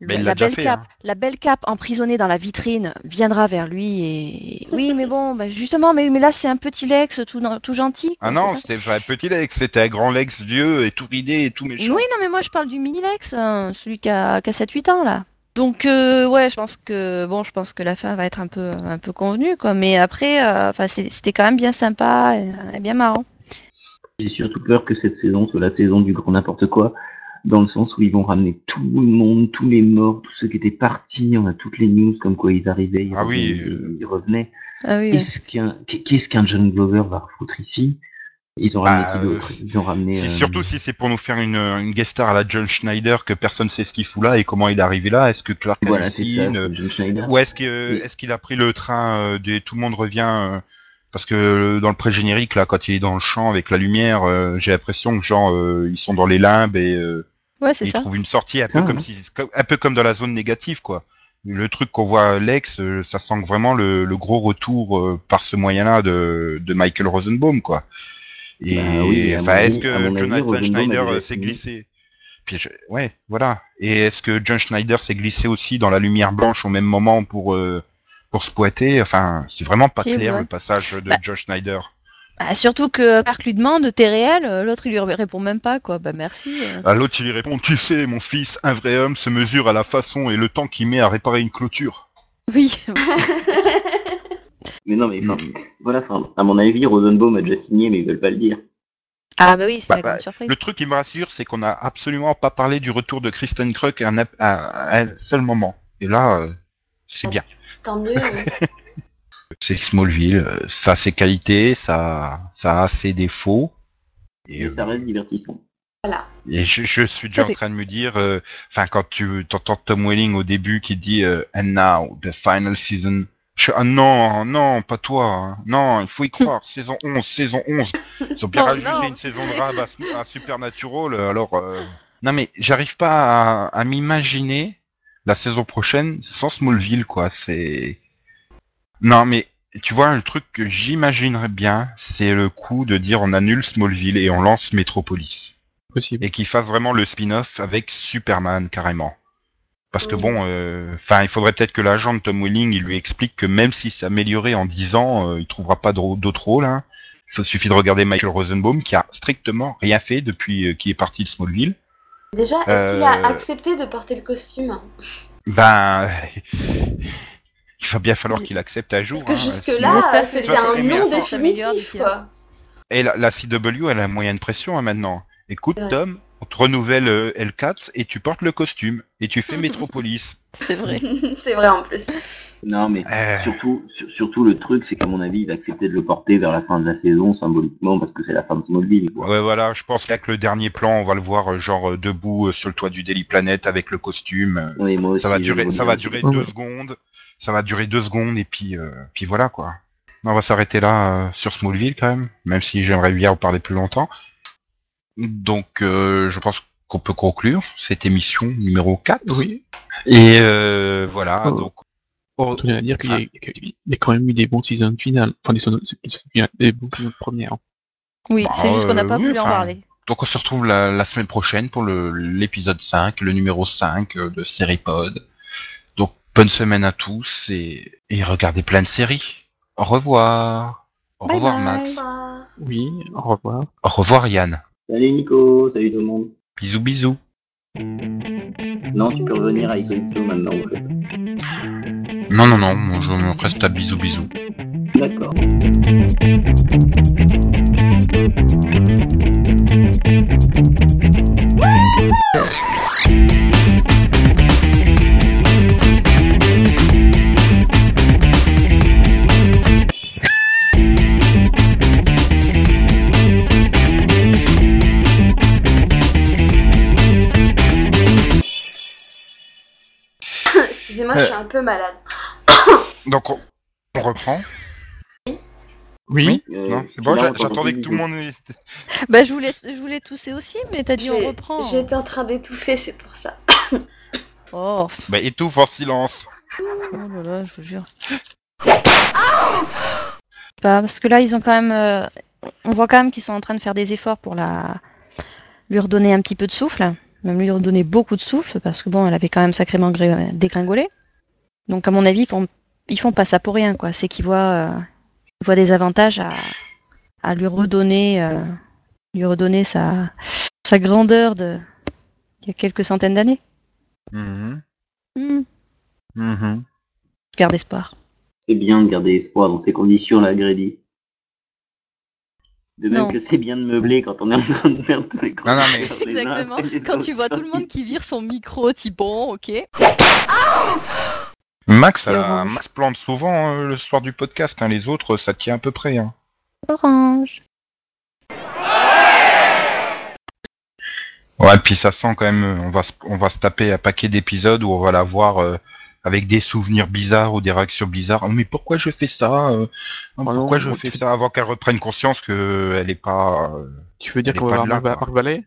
[SPEAKER 4] la, belle cape, hein. la belle cape emprisonnée dans la vitrine viendra vers lui et oui, mais bon, bah, justement, mais, mais là c'est un petit Lex tout, tout gentil.
[SPEAKER 1] ah non, c'était un petit Lex, c'était un grand Lex vieux et tout ridé et tout méchant.
[SPEAKER 4] Oui, non, mais moi je parle du mini Lex, hein, celui qui a, qui a 7-8 ans là. Donc ouais, je pense que bon, je pense que la fin va être un peu un peu convenue quoi. Mais après, enfin c'était quand même bien sympa et, bien marrant.
[SPEAKER 2] J'ai surtout peur que cette saison soit la saison du grand n'importe quoi, dans le sens où ils vont ramener tout le monde, tous les morts, tous ceux qui étaient partis. On a toutes les news comme quoi ils arrivaient, ils,
[SPEAKER 1] ah
[SPEAKER 2] revenaient,
[SPEAKER 1] oui.
[SPEAKER 2] ils revenaient.
[SPEAKER 4] Ah oui.
[SPEAKER 2] Qu'est-ce qu'un John Glover va refoutre ici? Ils ont ramené
[SPEAKER 1] Bah,
[SPEAKER 2] qui d'autre? Ils ont ramené. Euh,
[SPEAKER 1] Surtout si c'est pour nous faire une, une guest star à la John Schneider que personne sait ce qu'il fout là et comment il est arrivé là. Est-ce que Clark
[SPEAKER 2] Voilà, c'est ça, c'est John Schneider.
[SPEAKER 1] Ou est-ce que
[SPEAKER 2] Oui.
[SPEAKER 1] est-ce qu'il a pris le train euh, des tout le monde revient euh, parce que dans le pré-générique là quand il est dans le champ avec la lumière, euh, j'ai l'impression que genre euh, ils sont dans les limbes et euh,
[SPEAKER 4] Ouais,
[SPEAKER 1] ils
[SPEAKER 4] ça.
[SPEAKER 1] trouvent une sortie un peu comme
[SPEAKER 2] ouais.
[SPEAKER 1] si comme- un peu comme dans la zone négative quoi. Le truc qu'on voit Lex, euh, ça sent vraiment le, le gros retour euh, par ce moyen-là de, de Michael Rosenbaum quoi. Et
[SPEAKER 2] Bah oui, à mon
[SPEAKER 1] enfin, est-ce
[SPEAKER 2] à
[SPEAKER 1] que
[SPEAKER 2] avis,
[SPEAKER 1] Jonathan Schneider euh, s'est glissé? Puis je- ouais, voilà. Et est-ce que John Schneider s'est glissé aussi dans la lumière blanche au même moment pour euh, pour se pointer Enfin, c'est vraiment pas
[SPEAKER 4] Si,
[SPEAKER 1] clair
[SPEAKER 4] ouais.
[SPEAKER 1] le passage de
[SPEAKER 4] Bah.
[SPEAKER 1] John Schneider.
[SPEAKER 4] Bah, surtout que Clark lui demande t'es réel, l'autre il lui répond même pas quoi. Bah merci. euh.
[SPEAKER 1] À l'autre, il lui répond Tu sais, mon fils, un vrai homme se mesure à la façon et le temps qu'il met à réparer une clôture.
[SPEAKER 4] Oui.
[SPEAKER 2] Mais non, mais enfin,
[SPEAKER 1] Mm.
[SPEAKER 2] voilà, enfin, à mon avis, Rosenbaum a déjà signé, mais ils veulent pas le dire.
[SPEAKER 4] Ah bah oui, c'est
[SPEAKER 1] Bah,
[SPEAKER 4] la
[SPEAKER 1] bah,
[SPEAKER 4] surprise.
[SPEAKER 1] Le truc qui me rassure, c'est qu'on n'a absolument pas parlé du retour de Kristen Krug à un, à un seul moment. Et là, euh, c'est bien.
[SPEAKER 5] Tant mieux.
[SPEAKER 1] C'est Smallville, ça a ses qualités, ça, ça a ses défauts. Et,
[SPEAKER 2] Mais
[SPEAKER 1] euh,
[SPEAKER 2] ça reste divertissant.
[SPEAKER 5] voilà.
[SPEAKER 1] Et je, je suis déjà en train de me dire, euh, enfin quand tu entends Tom Welling au début qui dit euh, And now the final season. Je, ah non, non, pas toi. hein. Non, il faut y croire. saison 11, saison 11. Ils ont bien
[SPEAKER 4] Oh
[SPEAKER 1] rajouté une saison de rab à, à Supernatural. Alors, euh, non mais j'arrive pas à, à m'imaginer la saison prochaine sans Smallville, quoi. C'est non mais tu vois le truc que j'imaginerais bien, c'est le coup de dire on annule Smallville et on lance Metropolis
[SPEAKER 6] Possible.
[SPEAKER 1] et qu'il fasse vraiment le spin-off avec Superman carrément. Parce que bon, euh, enfin, il faudrait peut-être que l'agent de Tom Welling, il lui explique que même si c'est amélioré en 10 ans, euh, il trouvera pas d'autre rôle. Hein. Il suffit de regarder Michael Rosenbaum qui a strictement rien fait depuis euh, qu'il est parti de Smallville.
[SPEAKER 5] Déjà, est-ce qu'il a
[SPEAKER 1] Euh,
[SPEAKER 5] accepté de porter le costume
[SPEAKER 1] Ben, il va bien falloir qu'il accepte un jour.
[SPEAKER 5] Parce que
[SPEAKER 1] hein.
[SPEAKER 5] jusque-là, c'était
[SPEAKER 1] les
[SPEAKER 5] un
[SPEAKER 4] s'améliorent
[SPEAKER 5] définitif, quoi.
[SPEAKER 1] Et la, la CW, elle a un moyen de pression hein, maintenant. Écoute,
[SPEAKER 5] Ouais.
[SPEAKER 1] Tom, on te renouvelle euh, L4 et tu portes le costume et tu fais Metropolis.
[SPEAKER 4] C'est vrai.
[SPEAKER 5] c'est vrai en plus.
[SPEAKER 2] Non, mais
[SPEAKER 1] Euh.
[SPEAKER 2] surtout, sur- surtout le truc, c'est qu'à mon avis, il va accepter de le porter vers la fin de la saison, symboliquement, parce que c'est la fin de Smallville. Quoi.
[SPEAKER 1] Ouais, voilà, je pense là que le dernier plan, on va le voir euh, genre euh, debout euh, sur le toit du Daily Planet avec le costume.
[SPEAKER 2] Oui, moi aussi,
[SPEAKER 1] ça va
[SPEAKER 2] je
[SPEAKER 1] durer, ça va durer deux secondes. Ça va durer deux secondes et puis, euh, puis voilà quoi. On va s'arrêter là euh, sur Smallville quand même, même si j'aimerais bien en parler plus longtemps. Donc, euh, je pense qu'on peut conclure cette émission numéro 4.
[SPEAKER 6] Oui.
[SPEAKER 1] Et euh, voilà,
[SPEAKER 6] Oh.
[SPEAKER 1] donc
[SPEAKER 6] On tenait à dire qu'il y, a- qu'il y a quand même eu des bons seasons finales. Enfin, des, saisons- des bons seasons premières.
[SPEAKER 4] Oui,
[SPEAKER 1] Bah,
[SPEAKER 4] c'est juste qu'on n'a
[SPEAKER 1] euh,
[SPEAKER 4] pas
[SPEAKER 1] oui,
[SPEAKER 4] voulu en parler.
[SPEAKER 1] Donc on se retrouve la, la semaine prochaine pour le l'épisode 5, le numéro 5 euh, de Seripod. Donc bonne semaine à tous et, et regardez plein de séries. Au revoir. Au
[SPEAKER 4] Bye
[SPEAKER 1] revoir
[SPEAKER 4] bye.
[SPEAKER 1] Max.
[SPEAKER 5] Bah,
[SPEAKER 6] Oui, au revoir.
[SPEAKER 1] Au revoir Yann.
[SPEAKER 2] Salut Nico, salut tout le monde.
[SPEAKER 1] Bisous bisous.
[SPEAKER 2] Non, tu peux revenir à Itoitsu maintenant, en fait.
[SPEAKER 1] Non non non, je me reste à bisous bisous.
[SPEAKER 2] D'accord.
[SPEAKER 5] Excusez-moi, je suis un peu malade.
[SPEAKER 1] Donc on, on reprend.
[SPEAKER 6] Oui.
[SPEAKER 2] Euh,
[SPEAKER 1] non, c'est bon, j'attendais que tout le monde.
[SPEAKER 4] Bah je voulais, je voulais tousser aussi, mais t'as dit on reprend.
[SPEAKER 5] J'étais en train d'étouffer, c'est pour ça.
[SPEAKER 4] Oh,
[SPEAKER 1] Bah étouffe en silence.
[SPEAKER 4] oh là là, je vous jure. Bah, parce que là, ils ont quand même. euh, on voit quand même qu'ils sont en train de faire des efforts pour la lui redonner un petit peu de souffle, même lui redonner beaucoup de souffle, parce que bon, elle avait quand même sacrément dégringolé. Donc à mon avis, ils font, ils font pas ça pour rien, quoi. C'est qu'ils voient, euh, ils voient des avantages à, à lui redonner, euh, lui redonner sa, sa grandeur de il y a quelques centaines d'années.
[SPEAKER 1] Mhm.
[SPEAKER 4] Garde espoir.
[SPEAKER 2] C'est bien de garder espoir dans ces conditions-là, Grady. De même
[SPEAKER 4] Non.
[SPEAKER 2] que c'est bien de meubler quand on est en train de faire tous les
[SPEAKER 1] Non, non, mais-
[SPEAKER 4] Exactement. Quand tu vois tout le monde qui vire son micro, tu bon, ok.
[SPEAKER 1] Max, euh. Max plante souvent euh, le soir du podcast. hein. Les autres, ça tient à peu près. hein.
[SPEAKER 4] Orange.
[SPEAKER 1] Ouais, puis ça sent quand même. euh, On va, se- on va se taper un paquet d'épisodes où on va la voir euh, avec des souvenirs bizarres ou des réactions bizarres. Oh, mais pourquoi je fais ça euh,
[SPEAKER 6] Oh
[SPEAKER 1] Pourquoi
[SPEAKER 6] non,
[SPEAKER 1] je fais
[SPEAKER 6] tu-
[SPEAKER 1] ça avant qu'elle reprenne conscience que elle est pas. euh,
[SPEAKER 6] Tu veux dire qu'on va voir
[SPEAKER 1] là,
[SPEAKER 6] Marc. Marc Vallée?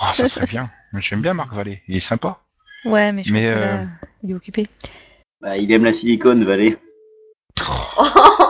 [SPEAKER 1] Oh, ça serait bien. J'aime bien Marc Vallée. Il est sympa.
[SPEAKER 4] Ouais, mais je
[SPEAKER 1] Mais,
[SPEAKER 4] crois que
[SPEAKER 1] euh,
[SPEAKER 4] là, il est occupé.
[SPEAKER 2] Bah, il aime la silicone, Valé.